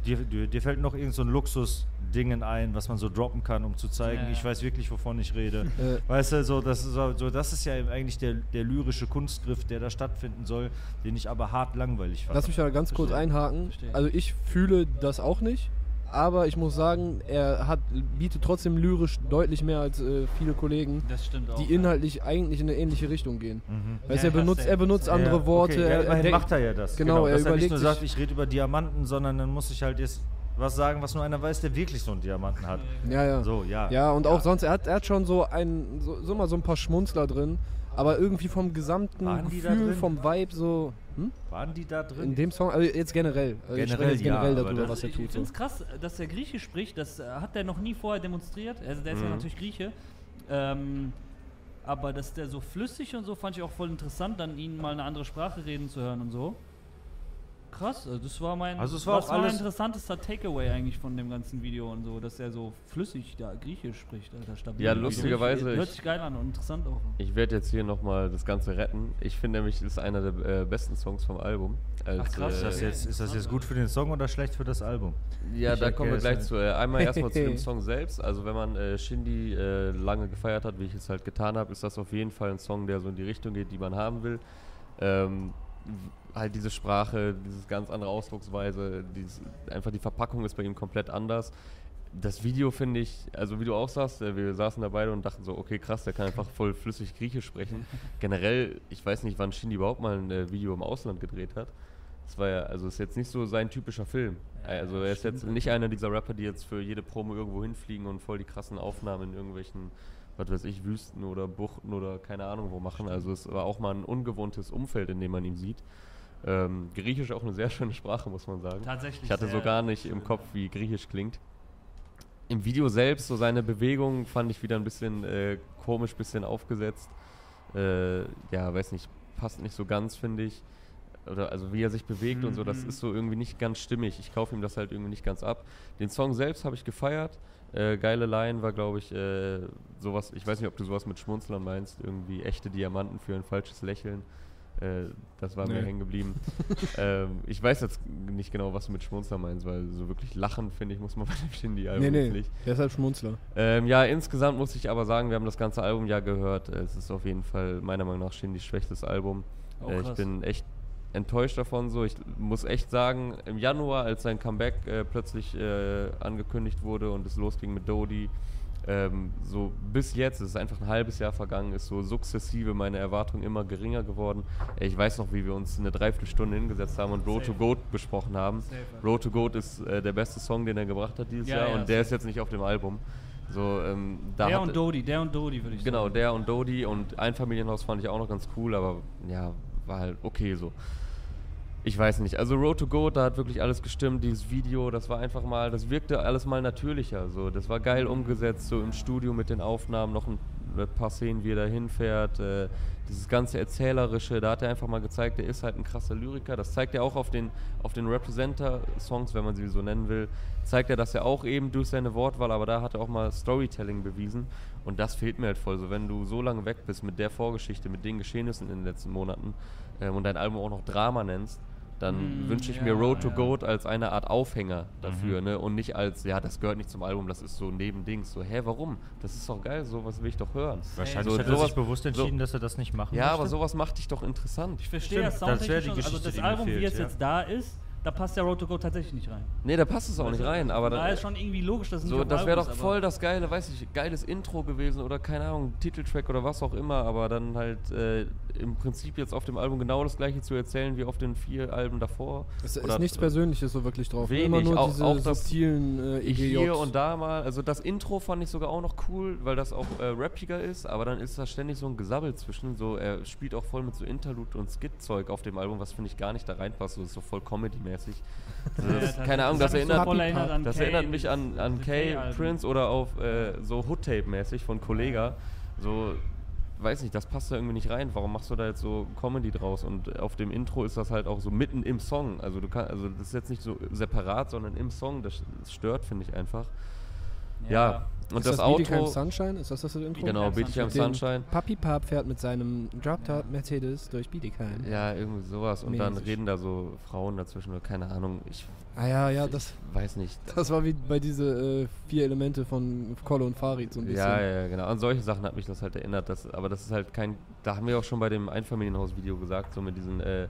Dir, dir, dir fällt noch irgend so ein Luxus-Dingen ein, was man so droppen kann, um zu zeigen, Ja, ja. ich weiß wirklich, wovon ich rede. Äh, Weißt du, so das, ist so, das ist ja eigentlich der, der lyrische Kunstgriff, der da stattfinden soll, den ich aber hart langweilig fand. Lass mich da ganz kurz einhaken. Verstehe. Also ich fühle das auch nicht, aber ich muss sagen, er hat, bietet trotzdem lyrisch deutlich mehr als äh, viele Kollegen, Das stimmt auch. die inhaltlich eigentlich in eine ähnliche Richtung gehen. Mhm. Weißt Ja, er benutzt, er benutzt andere Ja, Worte. Okay, ja, er, er macht er ja das. Genau, er dass er nicht überlegt nur sagt, ich rede über Diamanten, sondern dann muss ich halt jetzt was sagen, was nur einer weiß, der wirklich so einen Diamanten hat. Ja, ja. So, ja. Ja, und auch sonst, er hat, er hat schon so ein, so, so mal so ein paar Schmunzler drin, aber irgendwie vom gesamten Waren Gefühl, vom Vibe so, hm? Waren die da drin? In dem Song, also jetzt generell. Also Generell jetzt generell ja, darüber, das- was er tut. Ich So. finde es krass, dass er Griechisch spricht. Das äh, hat er noch nie vorher demonstriert. Also der ist ja Mhm. natürlich Grieche. Ähm, aber dass der so flüssig und so fand ich auch voll interessant, dann ihn mal eine andere Sprache reden zu hören und so. Krass, also das war mein, Also es war das auch war mein interessantester Takeaway eigentlich von dem ganzen Video und so, dass er so flüssig da Griechisch spricht, Alter, stabil. Ja, lustigerweise, Hört ich- sich geil an und interessant auch. Ich werde jetzt hier nochmal das Ganze retten. Ich finde nämlich, es ist einer der äh, besten Songs vom Album. Als, Ach, krass, ist, das äh, jetzt, ist das jetzt gut für den Song oder schlecht für das Album? Ja, Ich da kommen wir gleich es zu. Äh, einmal erstmal zu dem Song selbst. Also wenn man äh, Shindy äh, lange gefeiert hat, wie ich es halt getan habe, ist das auf jeden Fall ein Song, der so in die Richtung geht, die man haben will. Ähm, halt diese Sprache, dieses ganz andere Ausdrucksweise, dieses, einfach die Verpackung ist bei ihm komplett anders. Das Video finde ich, also wie du auch sagst, äh, wir saßen da beide und dachten so, okay krass, der kann einfach voll flüssig Griechisch sprechen. Generell, ich weiß nicht, wann Shindy überhaupt mal ein äh, Video im Ausland gedreht hat. Das war ja, also ist jetzt nicht so sein typischer Film. Also er ist jetzt nicht einer dieser Rapper, die jetzt für jede Promo irgendwo hinfliegen und voll die krassen Aufnahmen in irgendwelchen, was weiß ich, Wüsten oder Buchten oder keine Ahnung wo machen. Also es war auch mal ein ungewohntes Umfeld, in dem man ihn sieht. Ähm, Griechisch auch eine sehr schöne Sprache, muss man sagen. Tatsächlich. Ich hatte so gar nicht im Kopf, wie Griechisch klingt. Im Video selbst, so seine Bewegungen fand ich wieder ein bisschen äh, komisch, bisschen aufgesetzt. Äh, ja, weiß nicht, passt nicht so ganz, finde ich. Oder also wie er sich bewegt und so, das Mhm. ist so irgendwie nicht ganz stimmig. Ich kaufe ihm das halt irgendwie nicht ganz ab. Den Song selbst habe ich gefeiert. Äh, geile Line war, glaube ich, äh, sowas, ich weiß nicht, ob du sowas mit Schmunzlern meinst, irgendwie echte Diamanten für ein falsches Lächeln. Äh, das war mir Nee. hängen geblieben. ähm, ich weiß jetzt nicht genau, was du mit Schmunzler meinst, weil so wirklich lachen, finde ich, muss man bei dem Shindy-Album Nee, nee, nicht. deshalb Schmunzler. Ähm, ja, insgesamt muss ich aber sagen, wir haben das ganze Album ja gehört. Es ist auf jeden Fall meiner Meinung nach Shindys schwächstes Album. Oh, äh, ich bin echt enttäuscht davon. So, ich muss echt sagen, im Januar, als sein Comeback äh, plötzlich äh, angekündigt wurde und es losging mit Dodie, ähm, so bis jetzt, es ist einfach ein halbes Jahr vergangen, ist so sukzessive meine Erwartung immer geringer geworden. Ich weiß noch, wie wir uns eine Dreiviertelstunde hingesetzt haben und Road to Safe. Goat besprochen haben. Safe. Road to Goat ist äh, der beste Song, den er gebracht hat dieses Ja, Jahr ja, und der ist safe. jetzt nicht auf dem Album. So, ähm, der und Dodi, der und Dodi würde ich Genau, sagen. der und Dodi und Einfamilienhaus fand ich auch noch ganz cool, aber ja, war halt okay so. Ich weiß nicht. Also Road to Go, da hat wirklich alles gestimmt. Dieses Video, das war einfach mal, das wirkte alles mal natürlicher. So, das war geil umgesetzt, so im Studio mit den Aufnahmen, noch ein, ein paar Szenen, wie er da hinfährt. Äh, dieses ganze Erzählerische, da hat er einfach mal gezeigt, er ist halt ein krasser Lyriker. Das zeigt er auch auf den, auf den Representer-Songs, wenn man sie so nennen will. Zeigt er das ja auch eben durch seine Wortwahl, aber da hat er auch mal Storytelling bewiesen. Und das fehlt mir halt voll. So, wenn du so lange weg bist mit der Vorgeschichte, mit den Geschehnissen in den letzten Monaten ähm, und dein Album auch noch Drama nennst, dann Mm, wünsche ich ja, mir Road to ja. Goat als eine Art Aufhänger dafür, ne? Und nicht als, ja, das gehört nicht zum Album, das ist so Nebendings. So, hä, warum? Das ist doch geil, sowas will ich doch hören. Wahrscheinlich So, hat er sowas- sich bewusst entschieden, dass er das nicht machen Ja, möchte. aber sowas macht dich doch interessant. Ich verstehe Stimmt, das das soundtechnisch die schon, also Geschichte, das Album, wie fehlt, es ja. jetzt da ist, da passt der Road to Go tatsächlich nicht rein. Nee, da passt es auch nicht rein, aber da dann, ist schon irgendwie logisch, dass es so, nicht das wäre doch voll das geile, weiß ich, geiles Intro gewesen oder keine Ahnung, Titeltrack oder was auch immer, aber dann halt äh, im Prinzip jetzt auf dem Album genau das gleiche zu erzählen wie auf den vier Alben davor. Es Oder- ist nichts Persönliches so wirklich drauf. Wenig, Immer nur auch- diese auch das- subtilen äh, EGJs. Hier und da mal, also das Intro fand ich sogar auch noch cool, weil das auch äh, rappiger ist, aber dann ist da ständig so ein Gesabbel zwischen, so er spielt auch voll mit so Interlude und Skit-Zeug auf dem Album, was finde ich gar nicht da reinpasst, so ist so voll Comedy-mäßig. Also Ja, das, das- keine Ahnung, das, hat mich so erinnert, erinnert an das erinnert mich an, an Kay-Alben. Prince oder auf äh, so Hood-Tape-mäßig von Kollega, so weiß nicht, das passt da irgendwie nicht rein. Warum machst du da jetzt so Comedy draus? Und auf dem Intro ist das halt auch so mitten im Song. Also du kannst, also das ist jetzt nicht so separat, sondern im Song. Das, das stört, finde ich einfach. Ja. Und ist das, das BDKM Outro. Sunshine? Ist das das Intro? Genau, dem Sunshine. Papi Pap fährt mit seinem Drop-Top Mercedes durch BDKM. Ja, irgendwie sowas. Und dann Mäßig. reden da so Frauen dazwischen oder keine Ahnung. Ich Ah ja, ja, das, weiß nicht. das war wie bei diese äh, vier Elemente von Kolle und Farid so ein bisschen. Ja, ja, genau. An solche Sachen hat mich das halt erinnert. Das, aber das ist halt kein. Da haben wir auch schon bei dem Einfamilienhaus-Video gesagt, so mit diesen. Äh,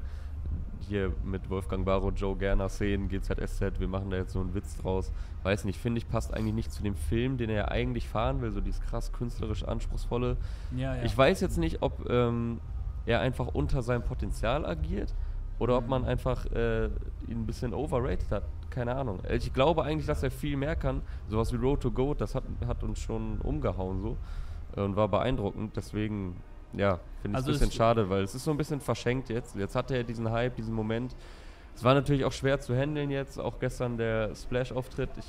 hier mit Wolfgang Barrow, Joe Gerner Szenen, GZSZ, wir machen da jetzt so einen Witz draus. Weiß nicht, finde ich, passt eigentlich nicht zu dem Film, den er ja eigentlich fahren will, so dieses krass künstlerisch anspruchsvolle. Ja, ja. Ich weiß jetzt nicht, ob ähm, er einfach unter seinem Potenzial agiert oder ob man einfach äh, ihn ein bisschen overrated hat. Keine Ahnung. Ich glaube eigentlich, dass er viel mehr kann. Sowas wie Road to Goat, das hat, hat uns schon umgehauen so äh, und war beeindruckend. Deswegen, ja, finde ich Also es ein bisschen schade, weil es ist so ein bisschen verschenkt jetzt. Jetzt hat er diesen Hype, diesen Moment. Es war natürlich auch schwer zu handeln jetzt, auch gestern der Splash-Auftritt. Ich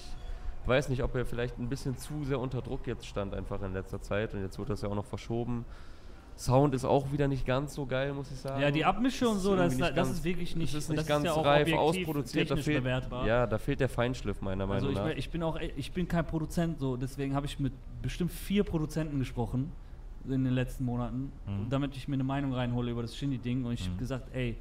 weiß nicht, ob er vielleicht ein bisschen zu sehr unter Druck jetzt stand einfach in letzter Zeit und jetzt wird das ja auch noch verschoben. Sound ist auch wieder nicht ganz so geil, muss ich sagen. Ja, die Abmische und so, das, das ganz- ist wirklich nicht, es ist nicht das ganz ist ja auch reif objektiv ausproduziert. Da fehlt, bewertbar. ja, da fehlt der Feinschliff meiner Also Meinung ich, nach. ich bin auch, ich bin kein Produzent, so deswegen habe ich mit bestimmt vier Produzenten gesprochen in den letzten Monaten, Mhm. damit ich mir eine Meinung reinhole über das Shindy-Ding und ich habe Mhm. gesagt, ey,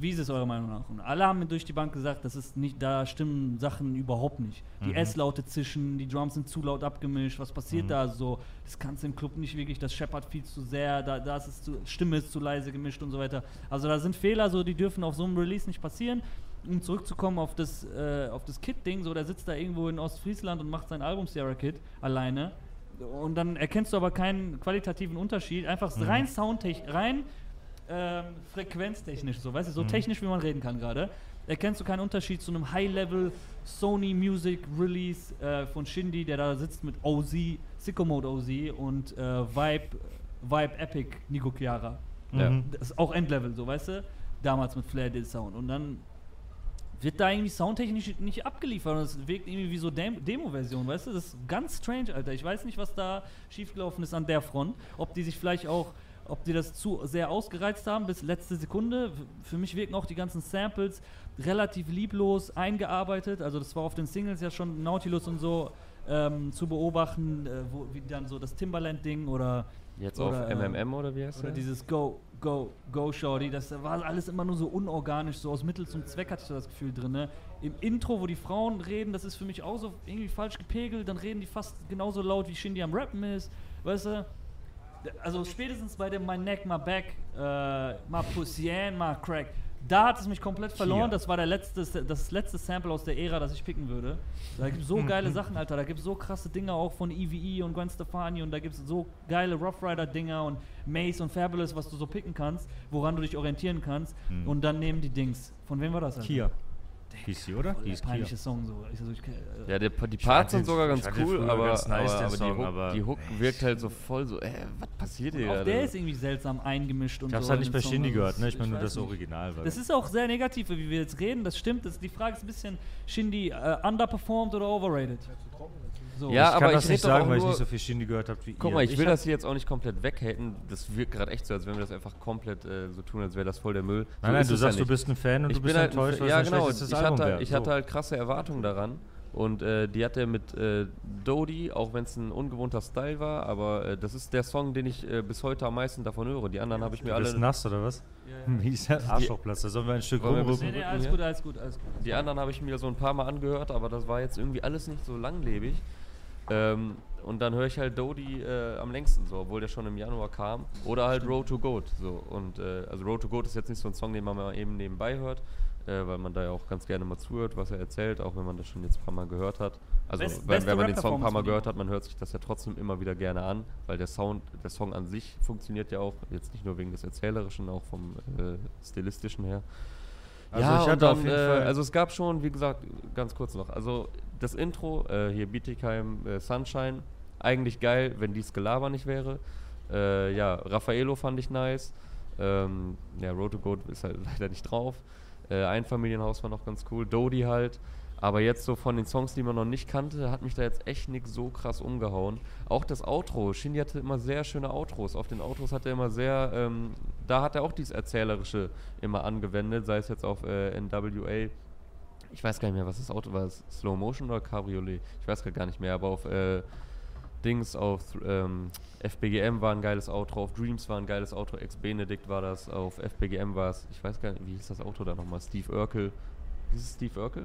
wie ist es eurer Meinung nach? Und alle haben mir durch die Bank gesagt, das ist nicht, da stimmen Sachen überhaupt nicht. Die Mhm. S-Laute zischen, die Drums sind zu laut abgemischt, was passiert Mhm. da so? Das kannst du im Club nicht wirklich, das scheppert viel zu sehr, da, da ist zu, Stimme ist zu leise gemischt und so weiter. Also da sind Fehler, so die dürfen auf so einem Release nicht passieren. Um zurückzukommen auf das, äh, auf das Kid-Ding, so der sitzt da irgendwo in Ostfriesland und macht sein Album Sierra Kid alleine. Und dann erkennst du aber keinen qualitativen Unterschied. Einfach Mhm. rein soundtechnisch, rein ähm, frequenztechnisch, so weißt du, so Mhm. technisch wie man reden kann gerade. Erkennst du keinen Unterschied zu einem High-Level Sony Music Release äh, von Shindy, der da sitzt mit OZ, Sicko Mode OZ und äh, Vibe, Vibe Epic Nico Chiara. Mhm. Das ist auch Endlevel, so weißt du? Damals mit Flair Dill Sound. Und dann wird da irgendwie soundtechnisch nicht abgeliefert und es wirkt irgendwie wie so Dem Demo-Version, weißt du? Das ist ganz strange, Alter. Ich weiß nicht, was da schiefgelaufen ist an der Front. Ob die sich vielleicht auch, ob die das zu sehr ausgereizt haben bis letzte Sekunde. Für mich wirken auch die ganzen Samples relativ lieblos eingearbeitet. Also das war auf den Singles ja schon Nautilus und so ähm, zu beobachten, äh, wo, wie dann so das Timbaland-Ding oder Jetzt Oder, auf äh, MMM oder wie heißt oder der? dieses Go, Go, Go Shorty, das war alles immer nur so unorganisch, so aus Mittel zum Zweck hatte ich so das Gefühl drin. Ne? Im Intro, wo die Frauen reden, das ist für mich auch so irgendwie falsch gepegelt, dann reden die fast genauso laut wie Shindy am Rappen ist, weißt du? Also spätestens bei dem My Neck, My Back, äh, My Pussy and My Crack, da hat es mich komplett verloren. Hier. Das war der letzte, das letzte Sample aus der Ära, das ich picken würde. Da gibt es so geile Sachen, Alter. Da gibt es so krasse Dinger auch von EVE und Gwen Stefani und da gibt es so geile Rough Rider Dinger und Mace und Fabulous, was du so picken kannst, woran du dich orientieren kannst. Mhm. Und dann nehmen die Dings. Von wem war das? Alter? Kia. Hieß sie, oder? Die ist Kia. peinliche Song so. Ich, also ich, äh, Ja, der, die Ich Parts sind sogar ich ganz cool, aber, ganz nice, aber, aber, Song, die Hook, aber- die Hook wirkt halt so voll so, äh, was passiert hier auch gerade? der ist irgendwie seltsam eingemischt und Ich hab's so. halt nicht bei. Shindy gehört, ne? Ich meine nur das nicht. Original. Weil Das ist auch sehr negativ, wie wir jetzt reden. Das stimmt. Das, die Frage ist ein bisschen, Shindy äh, underperformed oder overrated? So. Ja, ich aber kann das ich nicht sagen, weil ich nicht so viel Shindy gehört habe wie Guck ihr. mal, ich will hab- das hier jetzt auch nicht komplett weghaten. Das wirkt gerade echt so, als wenn wir das einfach komplett äh, so tun, als wäre das voll der Müll. Nein, so nein, du sagst, ja du bist ein Fan und ich du bist bin halt, enttäuscht, weil ja es ein genau, ich Album hatte, wäre. ich So. hatte halt krasse Erwartungen daran Und äh, die hat er mit äh, Dodie, auch wenn es ein ungewohnter Style war, aber äh, das ist der Song, den ich äh, bis heute am meisten davon höre. Die anderen habe ich mir Du alle. bist nass oder was? Wie ist der Arschlochplatz? Da sollen wir ein Stück rumrücken. Nee, nee, alles hier? gut, alles gut, alles gut. Die anderen habe ich mir so ein paar Mal angehört, aber das war jetzt irgendwie alles nicht so langlebig. Ähm, und dann höre ich halt Dodie äh, am längsten so, obwohl der schon im Januar kam. Oder halt Road to Goat. So. Und äh, also Road to Goat ist jetzt nicht so ein Song, den man mal eben nebenbei hört, äh, weil man da ja auch ganz gerne mal zuhört, was er erzählt, auch wenn man das schon jetzt ein paar Mal gehört hat. Also Best- wenn, wenn man den Song ein paar Mal gehört hat, man hört sich das ja trotzdem immer wieder gerne an, weil der Sound, der Song an sich funktioniert ja auch, jetzt nicht nur wegen des Erzählerischen, auch vom äh, Stilistischen her. Also ja, ich hatte dann, auf jeden äh, Fall- Also es gab schon, wie gesagt, ganz kurz noch. Also das Intro, äh, hier Bietigheim äh, Sunshine, eigentlich geil, wenn dies Gelaber nicht wäre. Äh, ja, Raffaello fand ich nice. Ähm, ja, Road to Goat ist halt leider nicht drauf. Äh, Einfamilienhaus war noch ganz cool. Dodie halt. Aber jetzt so von den Songs, die man noch nicht kannte, hat mich da jetzt echt nichts so krass umgehauen. Auch das Outro. Shindy hatte immer sehr schöne Outros. Auf den Outros hat er immer sehr, ähm, da hat er auch dieses Erzählerische immer angewendet, sei es jetzt auf äh, NWA. Ich weiß gar nicht mehr, was das Auto war. Slow Motion oder Cabriolet? Ich weiß gar nicht mehr, aber auf äh, Dings, auf ähm, FBGM war ein geiles Outro, auf Dreams war ein geiles Outro, Ex-Benedict war das, auf FBGM war es, ich weiß gar nicht, wie hieß das Auto da nochmal? Steve Urkel. Hieß es Steve Urkel?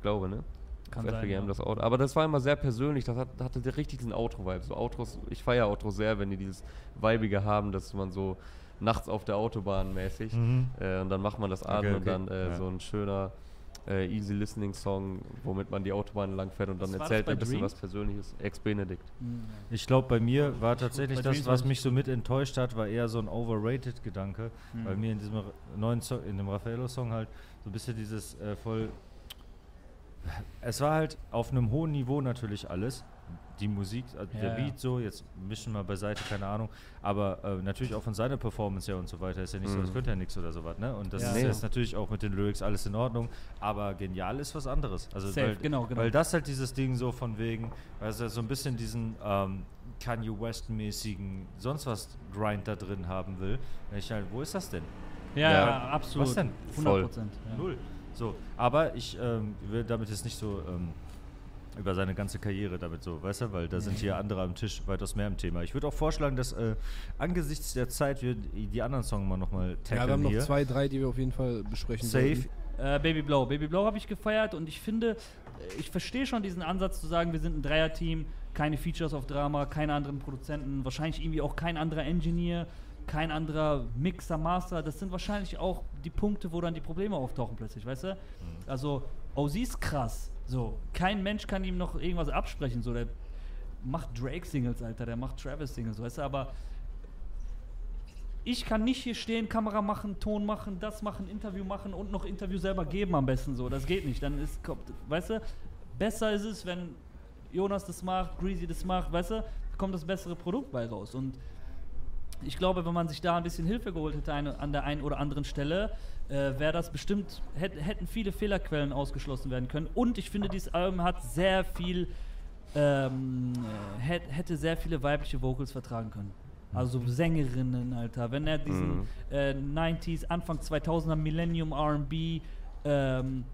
Ich glaube, ne? Kann auf sein, ja. das Auto. Aber das war immer sehr persönlich, das hat, hatte der richtig diesen Outro-Vibe. So Outros, ich feiere Outros sehr, wenn die dieses Vibige haben, dass man so nachts auf der Autobahn mäßig Mhm. äh, und dann macht man das an Okay, und okay. dann äh, Ja. so ein schöner äh, easy listening Song, womit man die Autobahn lang fährt und dann Was erzählt das ein bisschen Dreams? was Persönliches. Ex-Benedict. Hm, Ich glaube, bei mir war tatsächlich das, was mich so mit enttäuscht hat, war eher so ein overrated Gedanke. Mhm. Weil mir in diesem neuen Song, in dem Raffaello-Song halt so ein bisschen dieses äh, voll. Es war halt auf einem hohen Niveau natürlich alles. Die Musik, also Ja, der. Beat so, jetzt mischen wir beiseite, keine Ahnung. Aber äh, natürlich auch von seiner Performance her und so weiter ist ja nicht so, Mhm. das könnte ja nichts oder sowas, ne? Und das Ja. ist Nee. jetzt natürlich auch mit den Lyrics alles in Ordnung. Aber genial ist was anderes. Also Safe, weil, genau, genau. weil das halt dieses Ding so von wegen, also so ein bisschen diesen ähm, Kanye West-mäßigen sonst was Grind da drin haben will. Ich halt, wo ist das denn? Ja, Ja. ja, absolut. Was denn? 100 Prozent. Ja. Null. So, aber ich ähm, will damit jetzt nicht so ähm, über seine ganze Karriere damit so, weißt du, weil da sind hier andere am Tisch weitaus mehr im Thema. Ich würde auch vorschlagen, dass äh, angesichts der Zeit wir die anderen Songs mal nochmal tackeln Ja, wir haben noch hier. zwei, drei, die wir auf jeden Fall besprechen Safe. Äh, Baby Blow. Baby Blow habe ich gefeiert und ich finde, äh, ich verstehe schon diesen Ansatz zu sagen, wir sind ein Dreier-Team, keine Features auf Drama, keine anderen Produzenten, wahrscheinlich irgendwie auch kein anderer Engineer, kein anderer Mixer, Master. Das sind wahrscheinlich auch die Punkte, wo dann die Probleme auftauchen plötzlich, weißt du? Also, OZ ist krass. So, kein Mensch kann ihm noch irgendwas absprechen. So, der macht Drake-Singles, Alter, der macht Travis-Singles, weißt du, aber ich kann nicht hier stehen, Kamera machen, Ton machen, das machen, Interview machen und noch Interview selber geben am besten so. Das geht nicht. Dann ist, kommt, weißt du, besser ist es, wenn Jonas das macht, Greasy das macht, weißt du, kommt das bessere Produkt bei raus. Und ich glaube, wenn man sich da ein bisschen Hilfe geholt hätte an der einen oder anderen Stelle, äh, wäre das bestimmt, hätt, hätten viele Fehlerquellen ausgeschlossen werden können. Und ich finde, dieses Album hat sehr viel, ähm, äh, hätt, hätte sehr viele weibliche Vocals vertragen können. Also Sängerinnen, Alter. Wenn er diesen Mhm. äh, 90s, Anfang 2000er Millennium RB, ähm,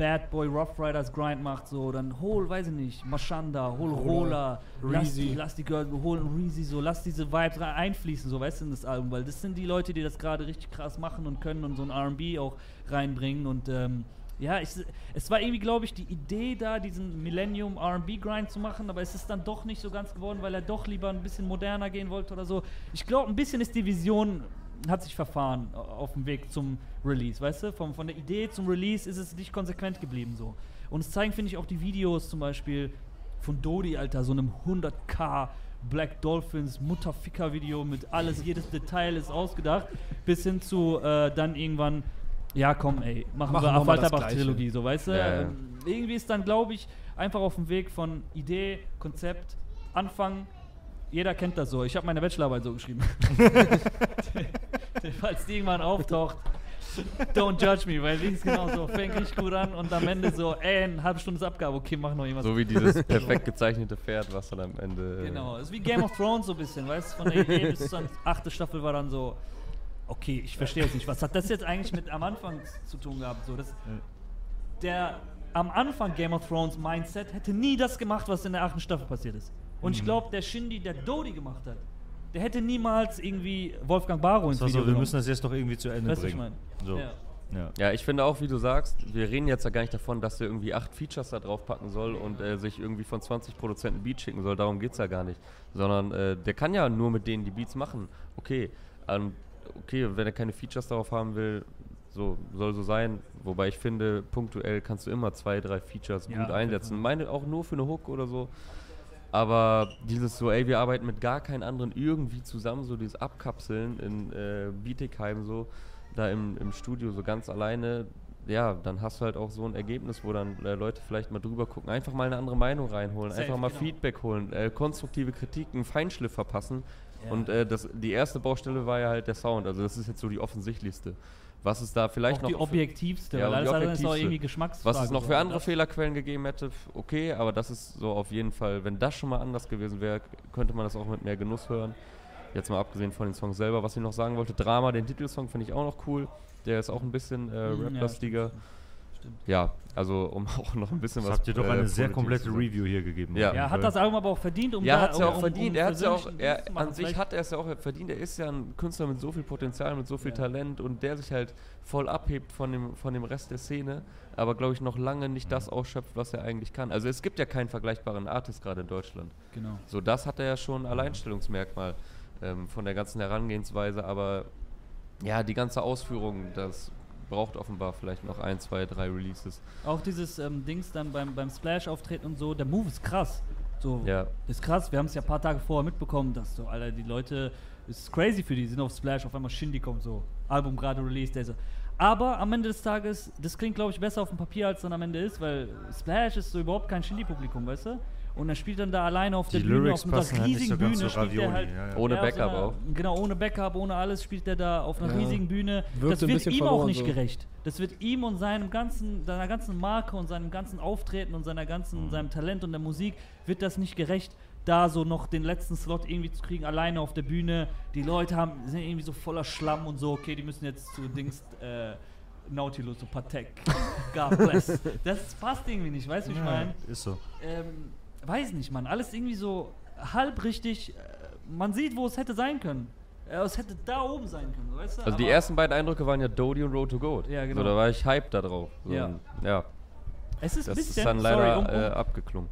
Bad Boy Rough Riders Grind macht, so, dann hol, weiß ich nicht, Mashanda, hol Roller, lass, lass die Girls, holen Reezy, so, lass diese Vibes einfließen, so, weißt du, in das Album, weil das sind die Leute, die das gerade richtig krass machen und können und so ein RB auch reinbringen und, ähm, ja, ich, es war irgendwie, glaube ich, die Idee da, diesen Millennium RB-Grind zu machen, aber es ist dann doch nicht so ganz geworden, weil er doch lieber ein bisschen moderner gehen wollte oder so. Ich glaube, ein bisschen ist die Vision, hat sich verfahren au- auf dem Weg zum Release, weißt du? Von, von der Idee zum Release ist es nicht konsequent geblieben so. Und es zeigen, finde ich, auch die Videos zum Beispiel von Dodi, Alter, so einem 100k Black Dolphins Mutterficker-Video mit alles, jedes Detail ist ausgedacht, bis hin zu äh, dann irgendwann, ja komm ey, machen, Machen wir das Affalterbach-Trilogie, so weißt du? Ja, ja. Ähm, irgendwie ist dann, glaube ich, einfach auf dem Weg von Idee, Konzept, Anfang. Jeder kennt das so. Ich habe meine Bachelorarbeit so geschrieben. Falls die irgendwann auftaucht, don't judge me, weil ist genau so. Fängt richtig gut an und am Ende so, ey, eine halbe Stunde ist Abgabe, okay, mach noch irgendwas. So wie dieses perfekt gezeichnete Pferd, was dann am Ende. Genau, ist wie Game of Thrones so ein bisschen, weißt du? Von der Idee bis zur achte Staffel war dann so, okay, ich verstehe jetzt nicht, was hat das jetzt eigentlich mit am Anfang zu tun gehabt? So, das, der am Anfang Game of Thrones Mindset hätte nie das gemacht, was in der achten Staffel passiert ist. Und Mhm. ich glaube, der Shindy, der Dodi gemacht hat, der hätte niemals irgendwie Wolfgang Barrow ins So, Video so, wir genommen. müssen das jetzt noch irgendwie zu Ende Weißt du, was ich bringen. meine? So. Ja. Ja. Ja, ich finde auch, wie du sagst, wir reden jetzt ja gar nicht davon, dass er irgendwie acht Features da drauf packen soll und äh, sich irgendwie von 20 Produzenten Beat schicken soll. Darum geht es ja gar nicht. Sondern äh, der kann ja nur mit denen die Beats machen. Okay, ähm, okay, wenn er keine Features darauf haben will, so soll so sein. Wobei ich finde, punktuell kannst du immer zwei, drei Features Ja, gut einsetzen. Meine auch nur für eine Hook oder so. Aber dieses so, ey, wir arbeiten mit gar keinen anderen irgendwie zusammen, so dieses Abkapseln in äh, Bietigheim so, da im, im Studio so ganz alleine, ja, dann hast du halt auch so ein Ergebnis, wo dann äh, Leute vielleicht mal drüber gucken, einfach mal eine andere Meinung reinholen, Safe, einfach mal genau. Feedback holen, äh, konstruktive Kritiken, Feinschliff verpassen. Ja. Und äh, das, die erste Baustelle war ja halt der Sound, also das ist jetzt so die offensichtlichste. Was ist da vielleicht auch noch die für- objektivste, Ja, weil alles andere ist auch objektivste. irgendwie Geschmacksfrage. was es noch für andere Das- Fehlerquellen gegeben hätte, okay, aber das ist so auf jeden Fall, wenn das schon mal anders gewesen wäre, könnte man das auch mit mehr Genuss hören. Jetzt mal abgesehen von den Songs selber, was ich noch sagen wollte, Drama, den Titelsong finde ich auch noch cool. Der ist auch ein bisschen äh, ja, Rap-lastiger. Stimmt. Ja, also um auch noch ein bisschen Das was habt ihr doch äh, eine sehr komplette. Review hier gegeben. Ja. Ja, hat das Album aber auch verdient, um Ja, da, hat es ja auch um, verdient. Um er hat's ja auch, er, an sich hat er es ja auch verdient. Er ist ja ein Künstler mit so viel Potenzial, mit so viel Ja. Talent und der sich halt voll abhebt von dem, von dem Rest der Szene, aber glaube ich noch lange nicht das ausschöpft, was er eigentlich kann. Also es gibt ja keinen vergleichbaren Artist gerade in Deutschland. Genau. So, das hat er ja schon ein Alleinstellungsmerkmal ähm, von der ganzen Herangehensweise, aber ja, die ganze Ausführung, das braucht offenbar vielleicht noch ein, zwei, drei Releases. Auch dieses ähm, Dings dann beim, beim Splash-Auftreten und so, der Move ist krass. So, Ja. ist krass. Wir haben es ja ein paar Tage vorher mitbekommen, dass so, Alter, die Leute, ist crazy für die, die sind auf Splash, auf einmal Shindy kommt so, Album gerade released, der so. Aber am Ende des Tages, das klingt, glaube ich, besser auf dem Papier, als dann am Ende ist, weil Splash ist so überhaupt kein Shindy-Publikum, weißt du? Und er spielt dann da alleine auf Die der Bühne, Lyrics auf einer passen halt nicht riesigen so ganz Bühne, zu spielt er Ravioli. halt ja, ja. Ohne ja, auf Backup einer- auch. Genau, ohne Backup, ohne alles spielt er da auf einer Ja. riesigen Bühne. Wirkt das so wird ihm auch nicht so. gerecht. Das wird ihm und seinem ganzen, seiner ganzen Marke und seinem ganzen Auftreten und seiner ganzen, Mhm. seinem Talent und der Musik wird das nicht gerecht, da so noch den letzten Slot irgendwie zu kriegen, alleine auf der Bühne. Die Leute haben, sind irgendwie so voller Schlamm und so, okay, die müssen jetzt zu Dings, äh, Nautilus, so Patek, God bless. Das passt irgendwie nicht, weißt du, wie ich Ja, meine? Ist so. ähm, weiß nicht, Mann. Alles irgendwie so halb richtig. Äh, man sieht, wo es hätte sein können. Äh, es hätte da oben sein können, weißt du? Also die Aber- ersten beiden Eindrücke waren ja Dodie und Road to Gold. Ja, genau. So, da war ich hyped da drauf. So, Ja. ja. Es ist ein Das bisschen, ist dann sorry, leider um, um, äh, abgeklungen.